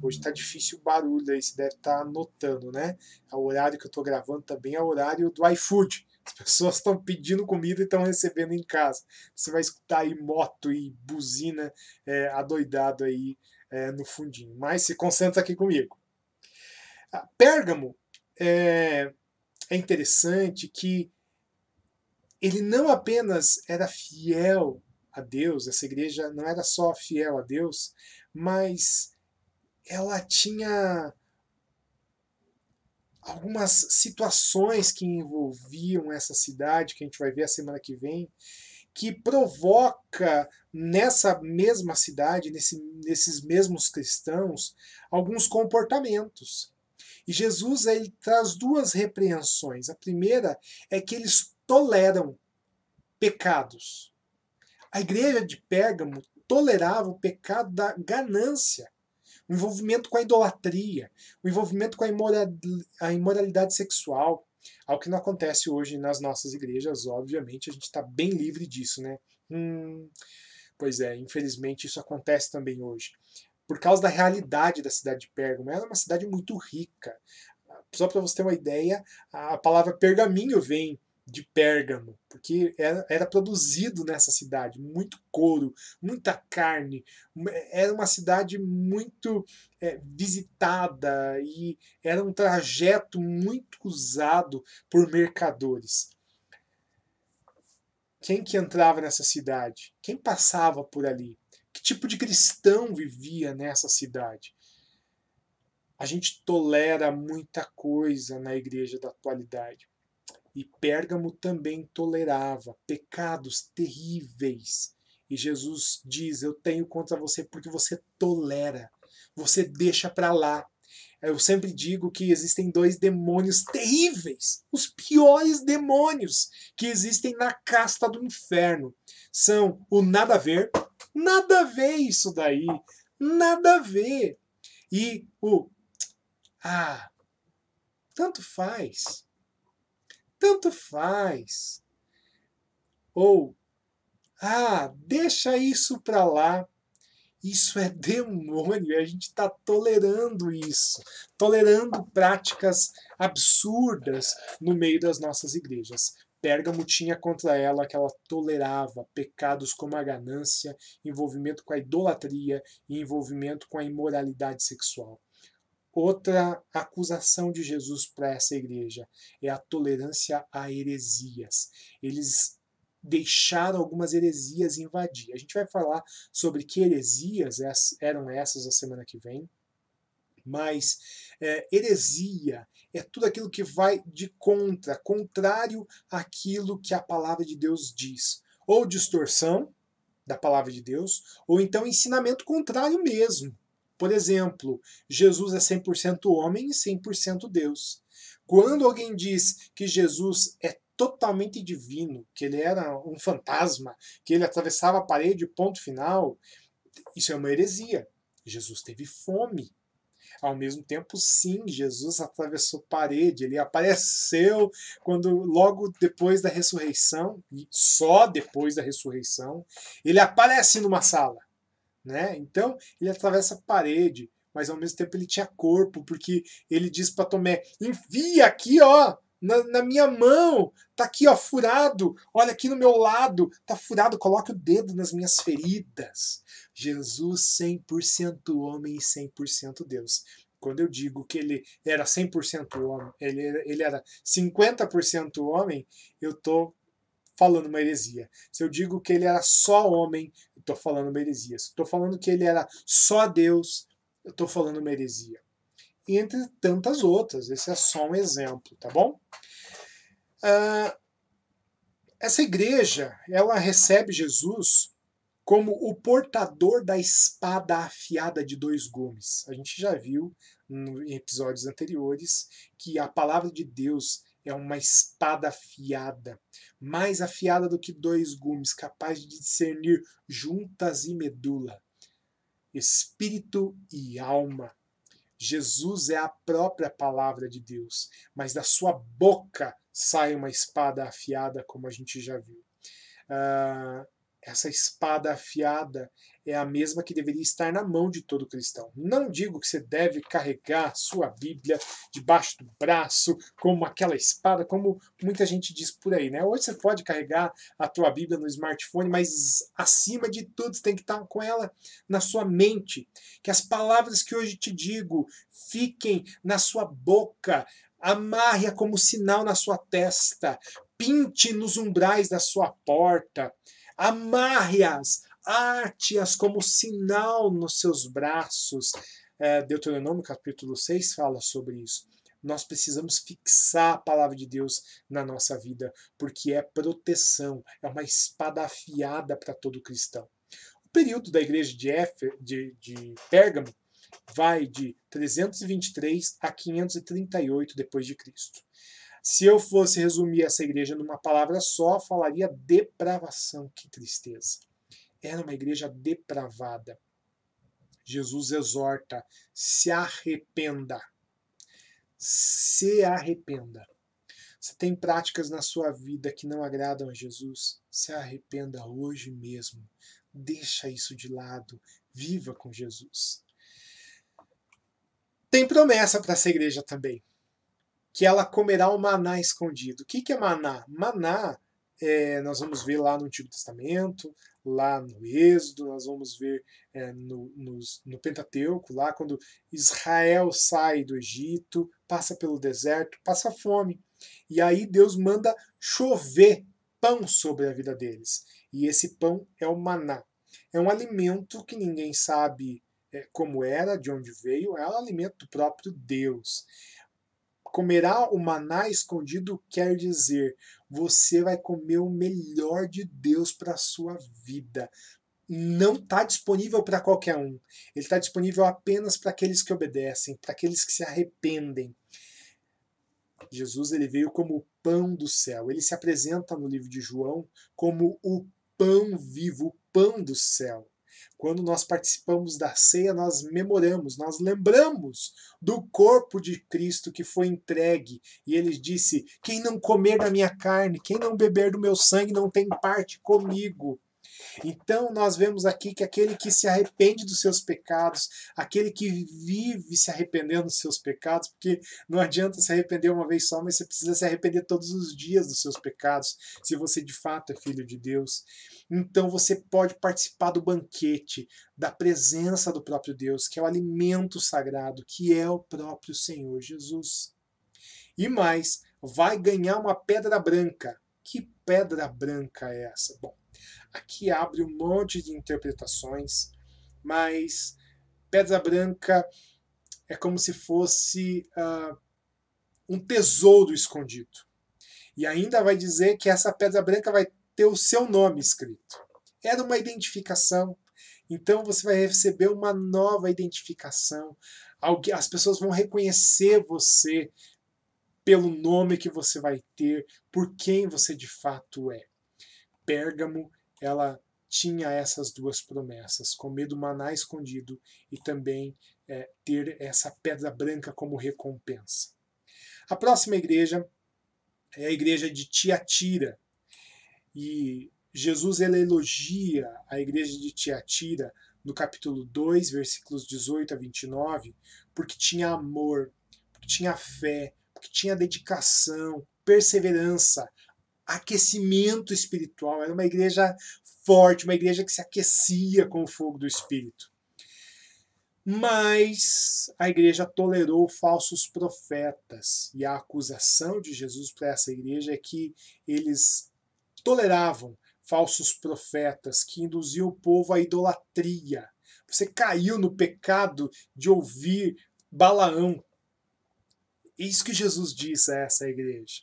Speaker 1: Hoje está difícil o barulho aí, você deve estar tá né? É o horário que eu estou gravando também é o horário do iFood. As pessoas estão pedindo comida e estão recebendo em casa. Você vai escutar aí moto e buzina é, adoidado aí é, no fundinho. Mas se concentra aqui comigo. A Pérgamo é, é interessante que ele não apenas era fiel a Deus, essa igreja não era só fiel a Deus, mas ela tinha algumas situações que envolviam essa cidade, que a gente vai ver a semana que vem, que provoca nessa mesma cidade, nesse, nesses mesmos cristãos, alguns comportamentos. E Jesus ele traz duas repreensões. A primeira é que eles toleram pecados. A igreja de Pérgamo tolerava o pecado da ganância o envolvimento com a idolatria, o envolvimento com a imoralidade sexual, algo que não acontece hoje nas nossas igrejas, obviamente, a gente está bem livre disso, né? Hum, pois é, infelizmente isso acontece também hoje. Por causa da realidade da cidade de Pérgamo, ela é uma cidade muito rica. Só para você ter uma ideia, a palavra pergaminho vem de Pérgamo, porque era, era, produzido nessa cidade muito couro, muita carne, era uma cidade muito é, visitada e era um trajeto muito usado por mercadores. Quem que entrava nessa cidade? Quem passava por ali? Que tipo de cristão vivia nessa cidade? A gente tolera muita coisa na igreja da atualidade e Pérgamo também tolerava pecados terríveis. E Jesus diz: Eu tenho contra você porque você tolera, você deixa para lá. Eu sempre digo que existem dois demônios terríveis, os piores demônios que existem na casta do inferno. São o nada a ver, nada a ver isso daí, nada a ver. E o ah, tanto faz tanto faz. Ou Ah, deixa isso para lá. Isso é demônio, a gente está tolerando isso, tolerando práticas absurdas no meio das nossas igrejas. Pérgamo tinha contra ela que ela tolerava pecados como a ganância, envolvimento com a idolatria e envolvimento com a imoralidade sexual. Outra acusação de Jesus para essa igreja é a tolerância a heresias. Eles deixaram algumas heresias invadir. A gente vai falar sobre que heresias eram essas a semana que vem. Mas é, heresia é tudo aquilo que vai de contra, contrário àquilo que a palavra de Deus diz. Ou distorção da palavra de Deus, ou então ensinamento contrário mesmo. Por exemplo, Jesus é 100% homem e 100% Deus. Quando alguém diz que Jesus é totalmente divino, que ele era um fantasma, que ele atravessava a parede, ponto final, isso é uma heresia. Jesus teve fome. Ao mesmo tempo, sim, Jesus atravessou parede, ele apareceu quando logo depois da ressurreição, e só depois da ressurreição, ele aparece numa sala. Né? Então, ele atravessa a parede, mas ao mesmo tempo ele tinha corpo, porque ele diz para Tomé: envia aqui, ó, na, na, minha mão, tá aqui, ó, furado, olha aqui no meu lado, tá furado, coloque o dedo nas minhas feridas. Jesus 100% homem e 100% Deus. Quando eu digo que ele era 100% homem, ele, ele era 50% homem, eu tô falando uma heresia. Se eu digo que ele era só homem, estou falando uma heresia. Se estou falando que ele era só Deus, eu estou falando uma heresia. Entre tantas outras. Esse é só um exemplo, tá bom? Uh, essa igreja, ela recebe Jesus como o portador da espada afiada de dois gumes. A gente já viu em episódios anteriores que a palavra de Deus é uma espada afiada, mais afiada do que dois gumes, capaz de discernir juntas e medula, espírito e alma. Jesus é a própria palavra de Deus, mas da sua boca sai uma espada afiada, como a gente já viu. Uh, essa espada afiada é a mesma que deveria estar na mão de todo cristão. Não digo que você deve carregar sua Bíblia debaixo do braço, como aquela espada, como muita gente diz por aí, né? Hoje você pode carregar a tua Bíblia no smartphone, mas acima de tudo você tem que estar com ela na sua mente. Que as palavras que hoje te digo fiquem na sua boca, amarre-a como sinal na sua testa, pinte nos umbrais da sua porta, amarre-as arte-as como sinal nos seus braços. É, Deuteronômio capítulo 6 fala sobre isso. Nós precisamos fixar a palavra de Deus na nossa vida, porque é proteção, é uma espada afiada para todo cristão. O período da igreja de, Éfer, de, de Pérgamo vai de 323 a 538 depois de Cristo. Se eu fosse resumir essa igreja numa palavra só, falaria depravação. Que tristeza era uma igreja depravada. Jesus exorta: se arrependa. Se arrependa. Você tem práticas na sua vida que não agradam a Jesus? Se arrependa hoje mesmo. Deixa isso de lado. Viva com Jesus. Tem promessa para essa igreja também. Que ela comerá o maná escondido. O que é maná? Maná, é, nós vamos ver lá no Antigo Testamento, lá no Êxodo, nós vamos ver é, no, no, no, Pentateuco, lá quando Israel sai do Egito, passa pelo deserto, passa fome. E aí Deus manda chover pão sobre a vida deles. E esse pão é o maná. É um alimento que ninguém sabe é, como era, de onde veio, é um alimento do próprio Deus. Comerá o maná escondido quer dizer, você vai comer o melhor de Deus para a sua vida. Não está disponível para qualquer um. Ele está disponível apenas para aqueles que obedecem, para aqueles que se arrependem. Jesus ele veio como o pão do céu. Ele se apresenta no livro de João como o pão vivo, o pão do céu. Quando nós participamos da ceia, nós memoramos, nós lembramos do corpo de Cristo que foi entregue. E ele disse: Quem não comer da minha carne, quem não beber do meu sangue, não tem parte comigo. Então nós vemos aqui que aquele que se arrepende dos seus pecados, aquele que vive se arrependendo dos seus pecados, porque não adianta se arrepender uma vez só, mas você precisa se arrepender todos os dias dos seus pecados, se você de fato é filho de Deus. Então você pode participar do banquete, da presença do próprio Deus, que é o alimento sagrado, que é o próprio Senhor Jesus. E mais, vai ganhar uma pedra branca. Que pedra branca é essa? Bom, aqui abre um monte de interpretações, mas pedra branca é como se fosse uh, um tesouro escondido. E ainda vai dizer que essa pedra branca vai ter o seu nome escrito. Era uma identificação. Então você vai receber uma nova identificação. As pessoas vão reconhecer você pelo nome que você vai ter, por quem você de fato é. Pérgamo, ela tinha essas duas promessas: comer do maná escondido e também é, ter essa pedra branca como recompensa. A próxima igreja é a igreja de Tiatira. E Jesus elogia a igreja de Tiatira no capítulo 2, versículos 18 a 29, porque tinha amor, porque tinha fé, que tinha dedicação, perseverança, aquecimento espiritual. Era uma igreja forte, uma igreja que se aquecia com o fogo do Espírito. Mas a igreja tolerou falsos profetas. E a acusação de Jesus para essa igreja é que eles toleravam falsos profetas que induziam o povo à idolatria. Você caiu no pecado de ouvir Balaão, isso que Jesus disse a essa igreja.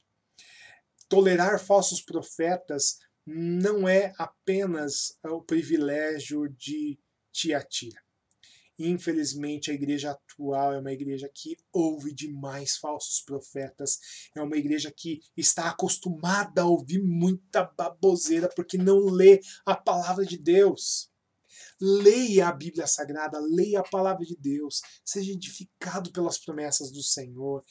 Speaker 1: Tolerar falsos profetas não é apenas o privilégio de Tiatira. Infelizmente, a igreja atual é uma igreja que ouve demais falsos profetas. É uma igreja que está acostumada a ouvir muita baboseira porque não lê a palavra de Deus. Leia a Bíblia Sagrada, leia a palavra de Deus, seja edificado pelas promessas do Senhor.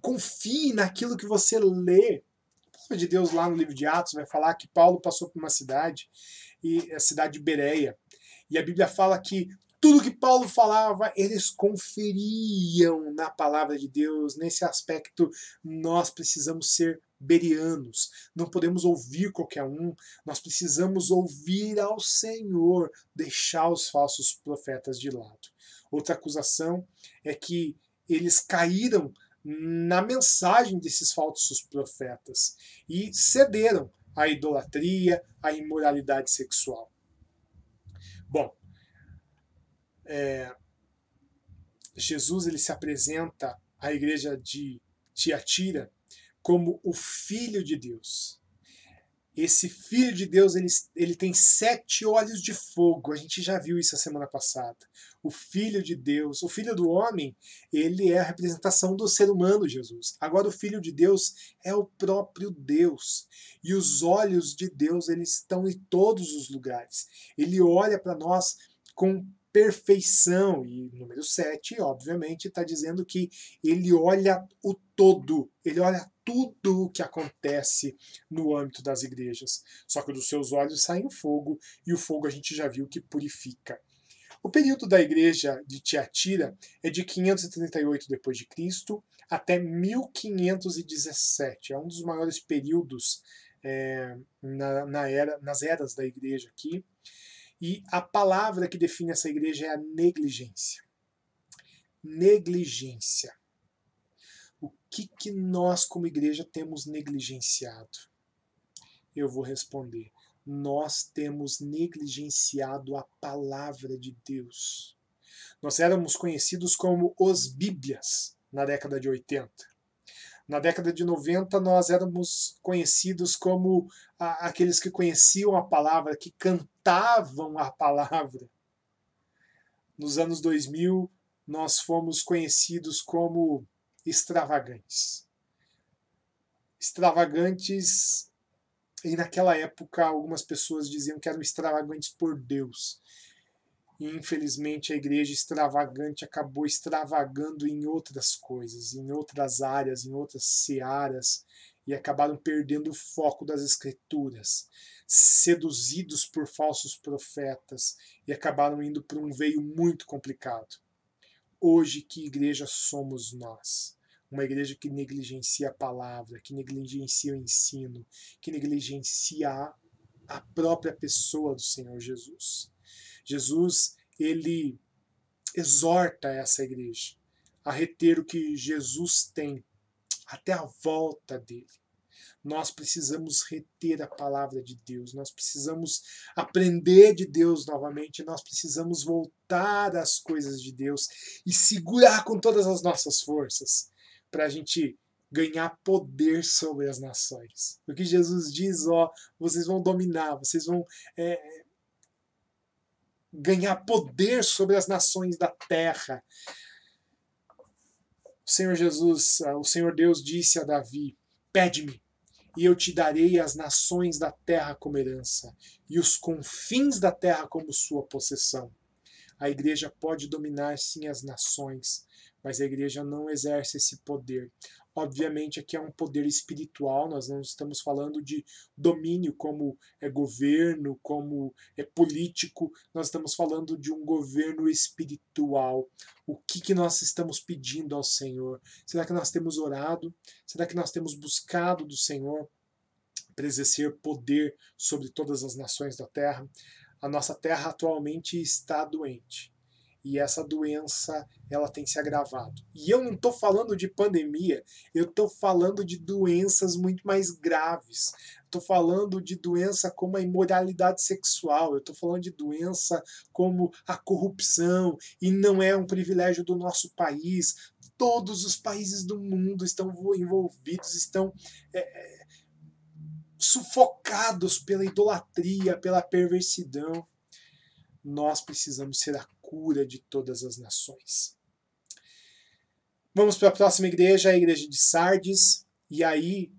Speaker 1: Confie naquilo que você lê. A palavra de Deus lá no livro de Atos vai falar que Paulo passou por uma cidade, e a cidade de Bereia. E a Bíblia fala que tudo que Paulo falava, eles conferiam na palavra de Deus. Nesse aspecto, nós precisamos ser berianos. Não podemos ouvir qualquer um, nós precisamos ouvir ao Senhor, deixar os falsos profetas de lado. Outra acusação é que eles caíram na mensagem desses falsos profetas e cederam à idolatria, à imoralidade sexual. Bom, é, Jesus ele se apresenta à igreja de Tiatira como o Filho de Deus. Esse Filho de Deus ele, ele tem sete olhos de fogo. A gente já viu isso a semana passada. O Filho de Deus, o Filho do homem, ele é a representação do ser humano, Jesus. Agora o Filho de Deus é o próprio Deus. E os olhos de Deus eles estão em todos os lugares. Ele olha para nós com perfeição. E número 7, obviamente, está dizendo que ele olha o todo, ele olha tudo o que acontece no âmbito das igrejas. Só que dos seus olhos sai um fogo, e o fogo a gente já viu que purifica. O período da igreja de Tiatira é de 538 d.C. até 1517. É um dos maiores períodos é, na, na era, nas eras da igreja aqui. E a palavra que define essa igreja é a negligência. Negligência. O que, que nós, como igreja, temos negligenciado? Eu vou responder. Nós temos negligenciado a palavra de Deus. Nós éramos conhecidos como os Bíblias na década de 80. Na década de 90, nós éramos conhecidos como a, aqueles que conheciam a palavra, que cantavam a palavra. Nos anos 2000, nós fomos conhecidos como extravagantes. Extravagantes, e naquela época algumas pessoas diziam que eram extravagantes por Deus. E infelizmente a igreja extravagante acabou extravagando em outras coisas, em outras áreas, em outras searas. e acabaram perdendo o foco das Escrituras, seduzidos por falsos profetas e acabaram indo para um veio muito complicado. Hoje, que igreja somos nós? Uma igreja que negligencia a palavra, que negligencia o ensino, que negligencia a própria pessoa do Senhor Jesus. Jesus, ele exorta essa igreja a reter o que Jesus tem até a volta dele. Nós precisamos reter a palavra de Deus, nós precisamos aprender de Deus novamente, nós precisamos voltar às coisas de Deus e segurar com todas as nossas forças para a gente ganhar poder sobre as nações. O que Jesus diz, ó, vocês vão dominar, vocês vão é, ganhar poder sobre as nações da terra. O Senhor Jesus, o Senhor Deus disse a Davi: Pede-me, e eu te darei as nações da terra como herança, e os confins da terra como sua possessão. A igreja pode dominar sim as nações, mas a igreja não exerce esse poder. Obviamente, aqui é um poder espiritual, nós não estamos falando de domínio como é governo, como é político, nós estamos falando de um governo espiritual. O que, que nós estamos pedindo ao Senhor? Será que nós temos orado? Será que nós temos buscado do Senhor para exercer poder sobre todas as nações da terra? A nossa terra atualmente está doente e essa doença ela tem se agravado. E eu não estou falando de pandemia, eu estou falando de doenças muito mais graves. Estou falando de doença como a imoralidade sexual, eu estou falando de doença como a corrupção, e não é um privilégio do nosso país. Todos os países do mundo estão envolvidos, estão é, é sufocados pela idolatria, pela perversidão. Nós precisamos ser a cura de todas as nações. Vamos para a próxima igreja, a igreja de Sardes, e aí,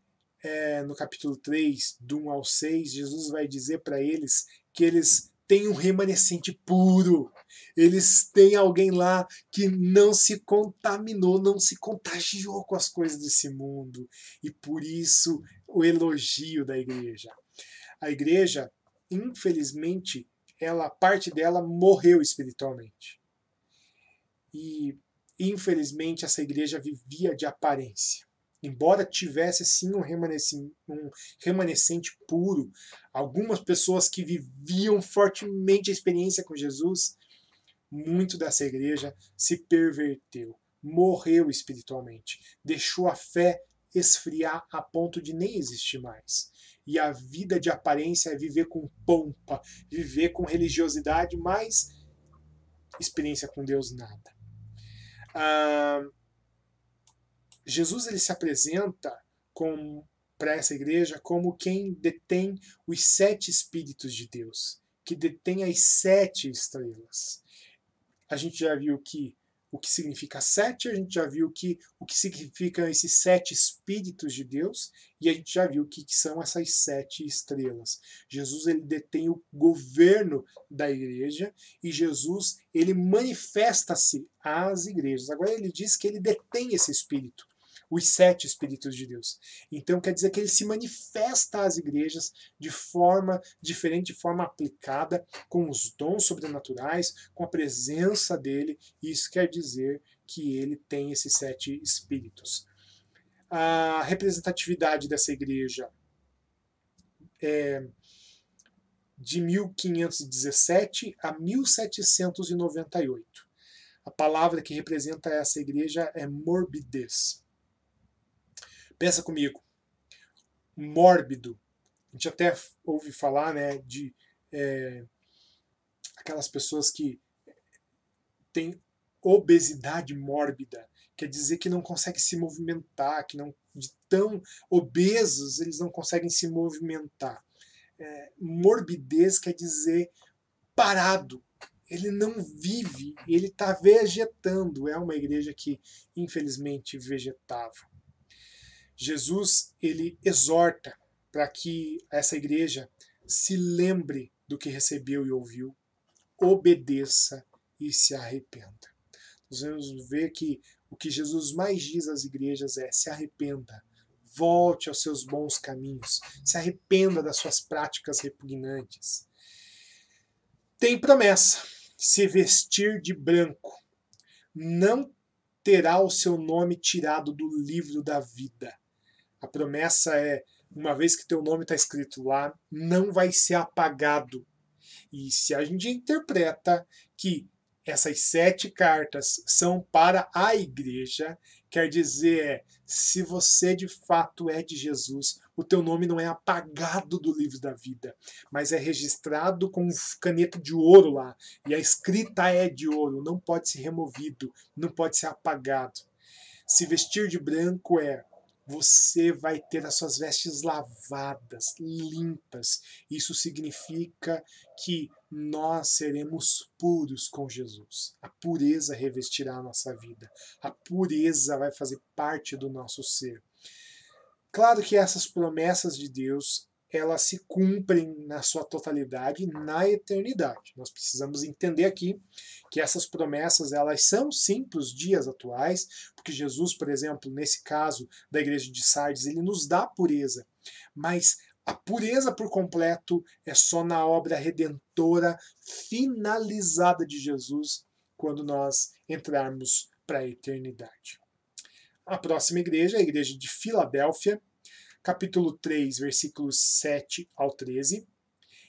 Speaker 1: é, no capítulo 3, do 1 ao 6, Jesus vai dizer para eles que eles têm um remanescente puro. Eles têm alguém lá que não se contaminou, não se contagiou com as coisas desse mundo. E por isso o elogio da igreja. A igreja, infelizmente, ela parte dela morreu espiritualmente. E infelizmente essa igreja vivia de aparência. Embora tivesse sim um remanescente, um remanescente puro, algumas pessoas que viviam fortemente a experiência com Jesus, muito dessa igreja se perverteu, morreu espiritualmente, deixou a fé esfriar a ponto de nem existir mais. E a vida de aparência é viver com pompa, viver com religiosidade, mas experiência com Deus nada. Ah, Jesus ele se apresenta para essa igreja como quem detém os sete espíritos de Deus, que detém as sete estrelas. A gente já viu que o que significa sete, a gente já viu que, o que significam esses sete espíritos de Deus, e a gente já viu o que, que são essas sete estrelas. Jesus ele detém o governo da igreja e Jesus ele manifesta-se às igrejas. Agora ele diz que ele detém esse espírito os sete Espíritos de Deus. Então quer dizer que ele se manifesta às igrejas de forma diferente, de forma aplicada, com os dons sobrenaturais, com a presença dele. E isso quer dizer que ele tem esses sete Espíritos. A representatividade dessa igreja é de 1517 a 1798. A palavra que representa essa igreja é morbidez. Pensa comigo. Mórbido. A gente até ouve falar né, de é, aquelas pessoas que têm obesidade mórbida. Quer dizer que não conseguem se movimentar, que não de tão obesos eles não conseguem se movimentar. É, morbidez quer dizer parado. Ele não vive, ele está vegetando. É uma igreja que, infelizmente, vegetava. Jesus ele exorta para que essa igreja se lembre do que recebeu e ouviu, obedeça e se arrependa. Nós vamos ver que o que Jesus mais diz às igrejas é: se arrependa, volte aos seus bons caminhos, se arrependa das suas práticas repugnantes. Tem promessa: se vestir de branco. Não terá o seu nome tirado do livro da vida. A promessa é: uma vez que teu nome está escrito lá, não vai ser apagado. E se a gente interpreta que essas sete cartas são para a igreja, quer dizer, é, se você de fato é de Jesus, o teu nome não é apagado do livro da vida, mas é registrado com caneta de ouro lá, e a escrita é de ouro, não pode ser removido, não pode ser apagado. Se vestir de branco é você vai ter as suas vestes lavadas, limpas. Isso significa que nós seremos puros com Jesus. A pureza revestirá a nossa vida. A pureza vai fazer parte do nosso ser. Claro que essas promessas de Deus elas se cumprem na sua totalidade na eternidade. Nós precisamos entender aqui que essas promessas elas são sim para os dias atuais, porque Jesus, por exemplo, nesse caso da igreja de Sardes, ele nos dá pureza, mas a pureza por completo é só na obra redentora finalizada de Jesus quando nós entrarmos para a eternidade. A próxima igreja é a igreja de Filadélfia, capítulo 3, versículos 7 ao 13.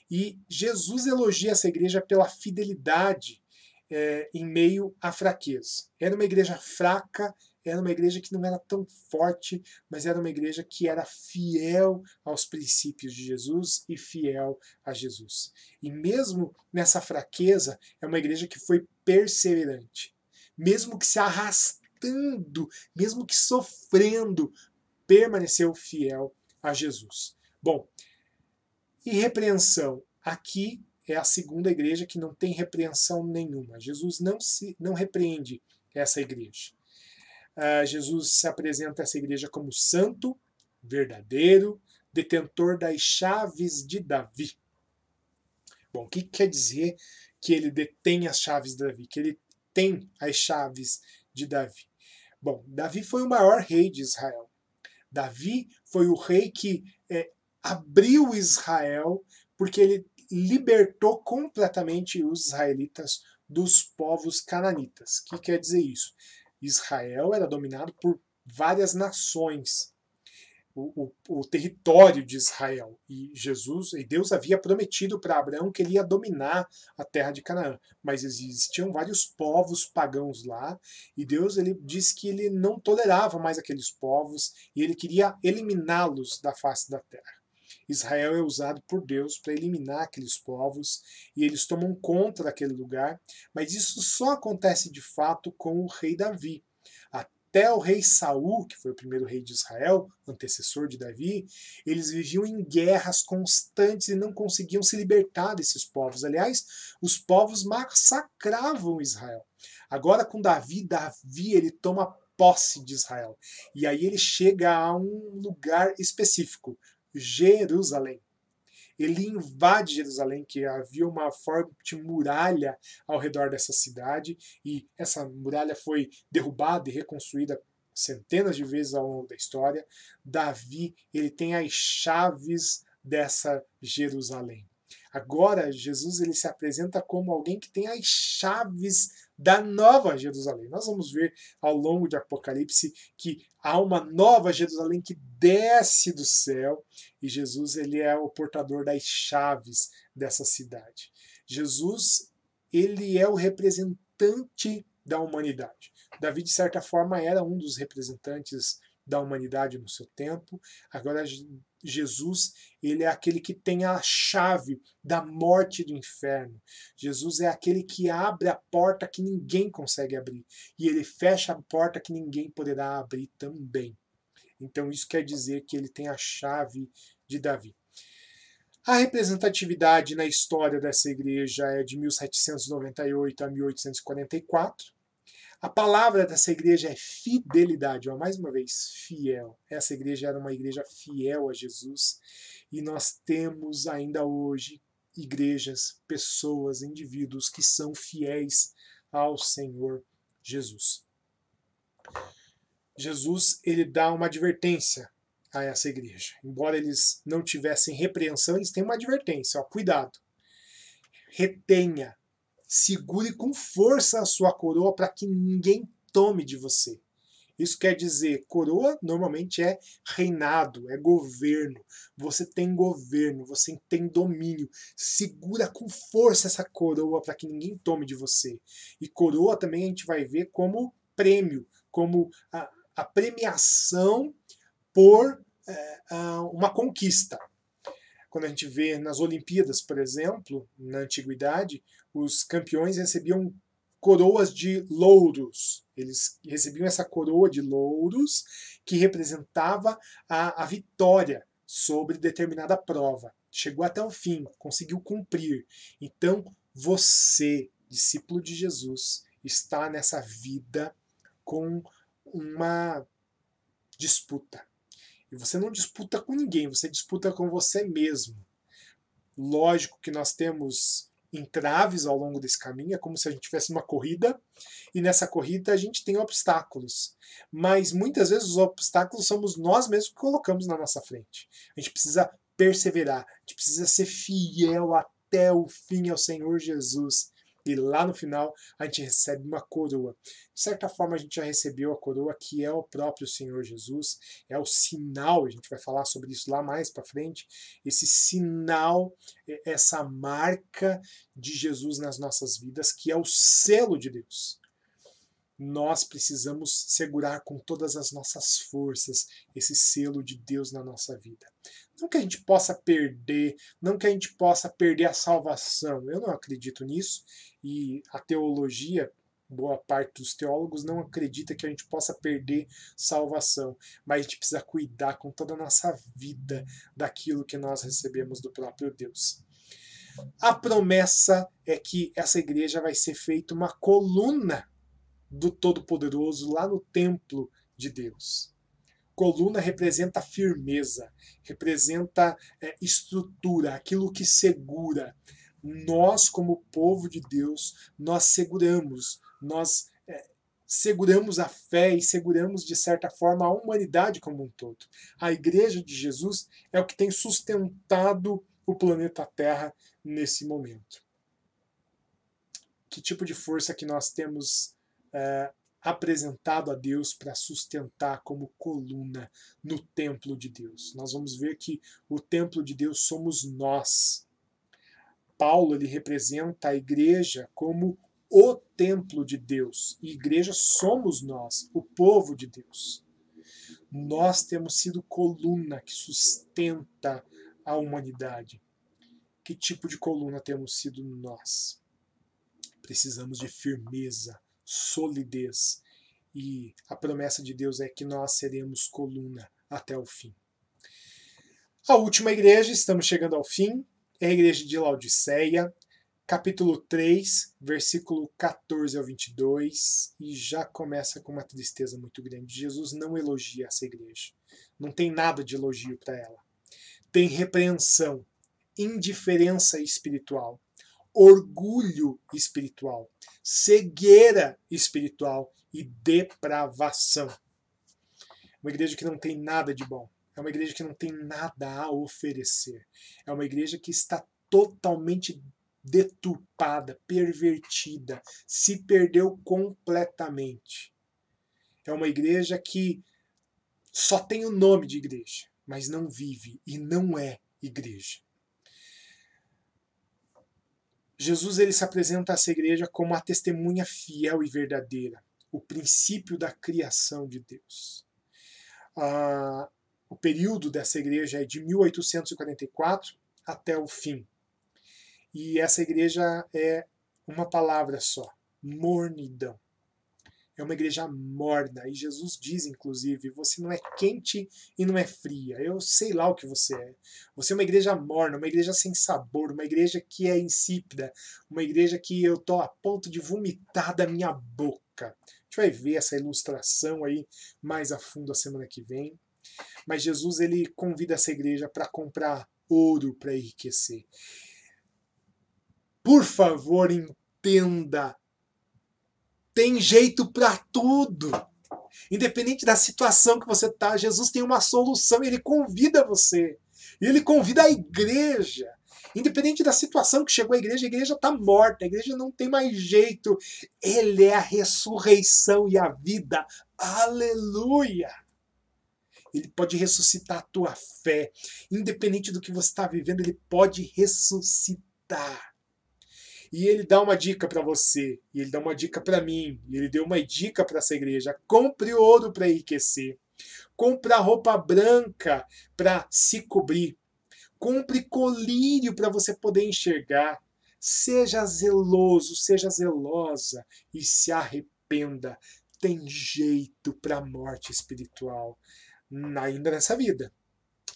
Speaker 1: E Jesus elogia essa igreja pela fidelidade é, em meio à fraqueza. Era uma igreja fraca, era uma igreja que não era tão forte, mas era uma igreja que era fiel aos princípios de Jesus e fiel a Jesus. E mesmo nessa fraqueza, é uma igreja que foi perseverante. Mesmo que se arrastando, mesmo que sofrendo, permaneceu fiel a Jesus. Bom, irrepreensão. Aqui é a segunda igreja que não tem repreensão nenhuma. Jesus não se não repreende essa igreja. Uh, Jesus se apresenta essa igreja como santo, verdadeiro, detentor das chaves de Davi. Bom, o que quer dizer que ele detém as chaves de Davi? Que ele tem as chaves de Davi. Bom, Davi foi o maior rei de Israel. Davi foi o rei que é, abriu Israel porque ele libertou completamente os israelitas dos povos cananitas. O que quer dizer isso? Israel era dominado por várias nações o, o, território de Israel. E Jesus, e Deus havia prometido para Abraão que ele ia dominar a terra de Canaã. Mas existiam vários povos pagãos lá, e Deus ele disse que ele não tolerava mais aqueles povos e ele queria eliminá-los da face da terra. Israel é usado por Deus para eliminar aqueles povos e eles tomam conta daquele lugar, mas isso só acontece de fato com o rei Davi até o rei Saul, que foi o primeiro rei de Israel, antecessor de Davi, eles viviam em guerras constantes e não conseguiam se libertar desses povos. Aliás, os povos massacravam Israel. Agora com Davi, Davi ele toma posse de Israel. E aí ele chega a um lugar específico, Jerusalém ele invade Jerusalém, que havia uma forte muralha ao redor dessa cidade, e essa muralha foi derrubada e reconstruída centenas de vezes ao longo da história. Davi, ele tem as chaves dessa Jerusalém. Agora Jesus ele se apresenta como alguém que tem as chaves da nova Jerusalém. Nós vamos ver ao longo de Apocalipse que há uma nova Jerusalém que desce do céu e Jesus ele é o portador das chaves dessa cidade. Jesus ele é o representante da humanidade. Davi de certa forma era um dos representantes da humanidade no seu tempo. Agora Jesus, ele é aquele que tem a chave da morte do inferno. Jesus é aquele que abre a porta que ninguém consegue abrir e ele fecha a porta que ninguém poderá abrir também. Então isso quer dizer que ele tem a chave de Davi. A representatividade na história dessa igreja é de 1798 a 1844. A palavra dessa igreja é fidelidade, ó, mais uma vez, fiel. Essa igreja era uma igreja fiel a Jesus e nós temos ainda hoje igrejas, pessoas, indivíduos que são fiéis ao Senhor Jesus. Jesus ele dá uma advertência a essa igreja. Embora eles não tivessem repreensão, eles têm uma advertência: ó, cuidado, retenha, segure com força a sua coroa para que ninguém tome de você. Isso quer dizer, coroa normalmente é reinado, é governo. Você tem governo, você tem domínio. Segura com força essa coroa para que ninguém tome de você. E coroa também a gente vai ver como prêmio, como a, a premiação por é, uma conquista. Quando a gente vê nas Olimpíadas, por exemplo, na antiguidade, os campeões recebiam coroas de louros. Eles recebiam essa coroa de louros que representava a, a vitória sobre determinada prova. Chegou até o fim, conseguiu cumprir. Então, você, discípulo de Jesus, está nessa vida com uma disputa. E você não disputa com ninguém, você disputa com você mesmo. Lógico que nós temos entraves ao longo desse caminho, é como se a gente tivesse uma corrida, e nessa corrida a gente tem obstáculos. Mas muitas vezes os obstáculos somos nós mesmos que colocamos na nossa frente. A gente precisa perseverar, a gente precisa ser fiel até o fim ao Senhor Jesus. E lá no final a gente recebe uma coroa. De certa forma, a gente já recebeu a coroa que é o próprio Senhor Jesus, é o sinal, a gente vai falar sobre isso lá mais para frente. Esse sinal, essa marca de Jesus nas nossas vidas, que é o selo de Deus nós precisamos segurar com todas as nossas forças esse selo de Deus na nossa vida. Não que a gente possa perder, não que a gente possa perder a salvação. Eu não acredito nisso e a teologia, boa parte dos teólogos não acredita que a gente possa perder salvação, mas a gente precisa cuidar com toda a nossa vida daquilo que nós recebemos do próprio Deus. A promessa é que essa igreja vai ser feita uma coluna do Todo-Poderoso lá no templo de Deus. Coluna representa firmeza, representa é, estrutura, aquilo que segura. Nós, como povo de Deus, nós seguramos, nós é, seguramos a fé e seguramos, de certa forma, a humanidade como um todo. A Igreja de Jesus é o que tem sustentado o planeta Terra nesse momento. Que tipo de força que nós temos é, apresentado a Deus para sustentar como coluna no templo de Deus. Nós vamos ver que o templo de Deus somos nós. Paulo ele representa a igreja como o templo de Deus. E igreja somos nós, o povo de Deus. Nós temos sido coluna que sustenta a humanidade. Que tipo de coluna temos sido nós? Precisamos de firmeza, solidez. E a promessa de Deus é que nós seremos coluna até o fim. A última igreja, estamos chegando ao fim, é a igreja de Laodiceia, capítulo 3, versículo 14 ao 22, e já começa com uma tristeza muito grande. Jesus não elogia essa igreja. Não tem nada de elogio para ela. Tem repreensão, indiferença espiritual, orgulho espiritual, cegueira espiritual e depravação. Uma igreja que não tem nada de bom. É uma igreja que não tem nada a oferecer. É uma igreja que está totalmente deturpada, pervertida, se perdeu completamente. É uma igreja que só tem o nome de igreja, mas não vive e não é igreja. Jesus ele se apresenta essa igreja como a testemunha fiel e verdadeira, o princípio da criação de Deus. Ah, o período dessa igreja é de 1844 até o fim. E essa igreja é uma palavra só: mornidão é uma igreja morna. E Jesus diz, inclusive, você não é quente e não é fria. Eu sei lá o que você é. Você é uma igreja morna, uma igreja sem sabor, uma igreja que é insípida, uma igreja que eu tô a ponto de vomitar da minha boca. A gente vai ver essa ilustração aí mais a fundo a semana que vem. Mas Jesus ele convida essa igreja para comprar ouro para enriquecer. Por favor, entenda tem jeito para tudo. Independente da situação que você está, Jesus tem uma solução. Ele convida você. Ele convida a igreja. Independente da situação que chegou a igreja, a igreja está morta, a igreja não tem mais jeito. Ele é a ressurreição e a vida. Aleluia! Ele pode ressuscitar a tua fé. Independente do que você está vivendo, ele pode ressuscitar. E ele dá uma dica para você, e ele dá uma dica para mim, e ele deu uma dica para essa igreja: compre ouro para enriquecer, compre roupa branca para se cobrir, compre colírio para você poder enxergar. Seja zeloso, seja zelosa e se arrependa. Tem jeito para a morte espiritual ainda nessa vida.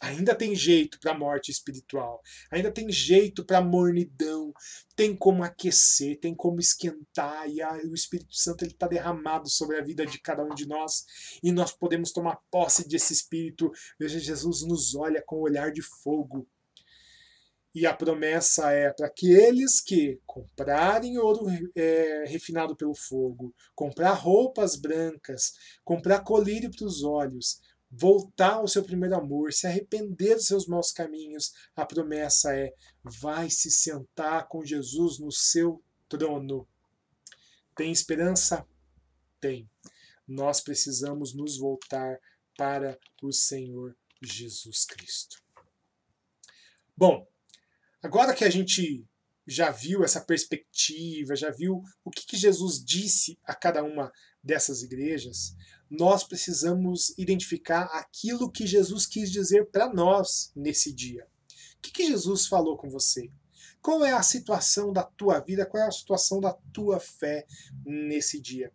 Speaker 1: Ainda tem jeito para a morte espiritual, ainda tem jeito para a mornidão, tem como aquecer, tem como esquentar, e a, o Espírito Santo está derramado sobre a vida de cada um de nós, e nós podemos tomar posse desse Espírito. Veja, Jesus nos olha com o olhar de fogo. E a promessa é para aqueles que comprarem ouro é, refinado pelo fogo, comprar roupas brancas, comprar colírio para os olhos, voltar ao seu primeiro amor, se arrepender dos seus maus caminhos, a promessa é: vai se sentar com Jesus no seu trono. Tem esperança? Tem. Nós precisamos nos voltar para o Senhor Jesus Cristo. Bom, agora que a gente já viu essa perspectiva, já viu o que, que Jesus disse a cada uma dessas igrejas, nós precisamos identificar aquilo que Jesus quis dizer para nós nesse dia. O que, que Jesus falou com você? Qual é a situação da tua vida? Qual é a situação da tua fé nesse dia?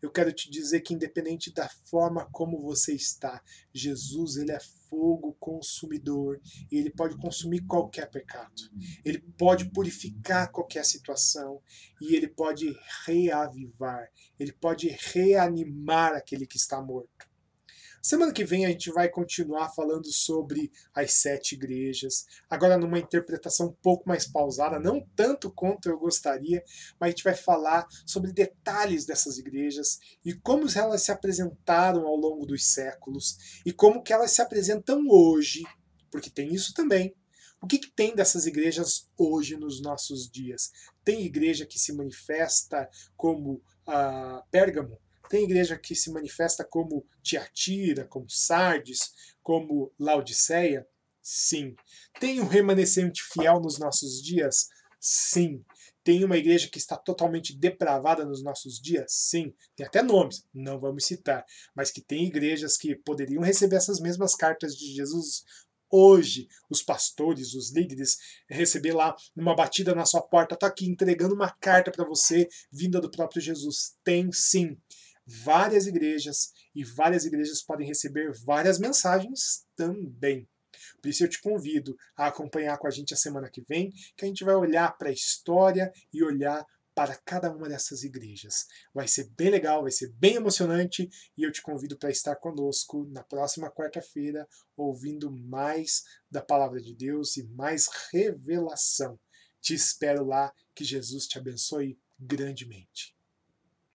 Speaker 1: Eu quero te dizer que independente da forma como você está, Jesus ele é fogo consumidor e ele pode consumir qualquer pecado. Ele pode purificar qualquer situação e ele pode reavivar, ele pode reanimar aquele que está morto. Semana que vem a gente vai continuar falando sobre as sete igrejas, agora numa interpretação um pouco mais pausada, não tanto quanto eu gostaria, mas a gente vai falar sobre detalhes dessas igrejas e como elas se apresentaram ao longo dos séculos e como que elas se apresentam hoje, porque tem isso também. O que, que, tem dessas igrejas hoje nos nossos dias? Tem igreja que se manifesta como a uh, Pérgamo, tem igreja que se manifesta como Tiatira, como Sardes, como Laodiceia? Sim. Tem um remanescente fiel nos nossos dias? Sim. Tem uma igreja que está totalmente depravada nos nossos dias? Sim. Tem até nomes, não vamos citar, mas que tem igrejas que poderiam receber essas mesmas cartas de Jesus hoje os pastores, os líderes, receber lá numa batida na sua porta, tá aqui entregando uma carta para você vinda do próprio Jesus. Tem sim várias igrejas e várias igrejas podem receber várias mensagens também. Por isso eu te convido a acompanhar com a gente a semana que vem, que a gente vai olhar para a história e olhar para cada uma dessas igrejas. Vai ser bem legal, vai ser bem emocionante e eu te convido para estar conosco na próxima quarta-feira, ouvindo mais da palavra de Deus e mais revelação. Te espero lá, que Jesus te abençoe grandemente.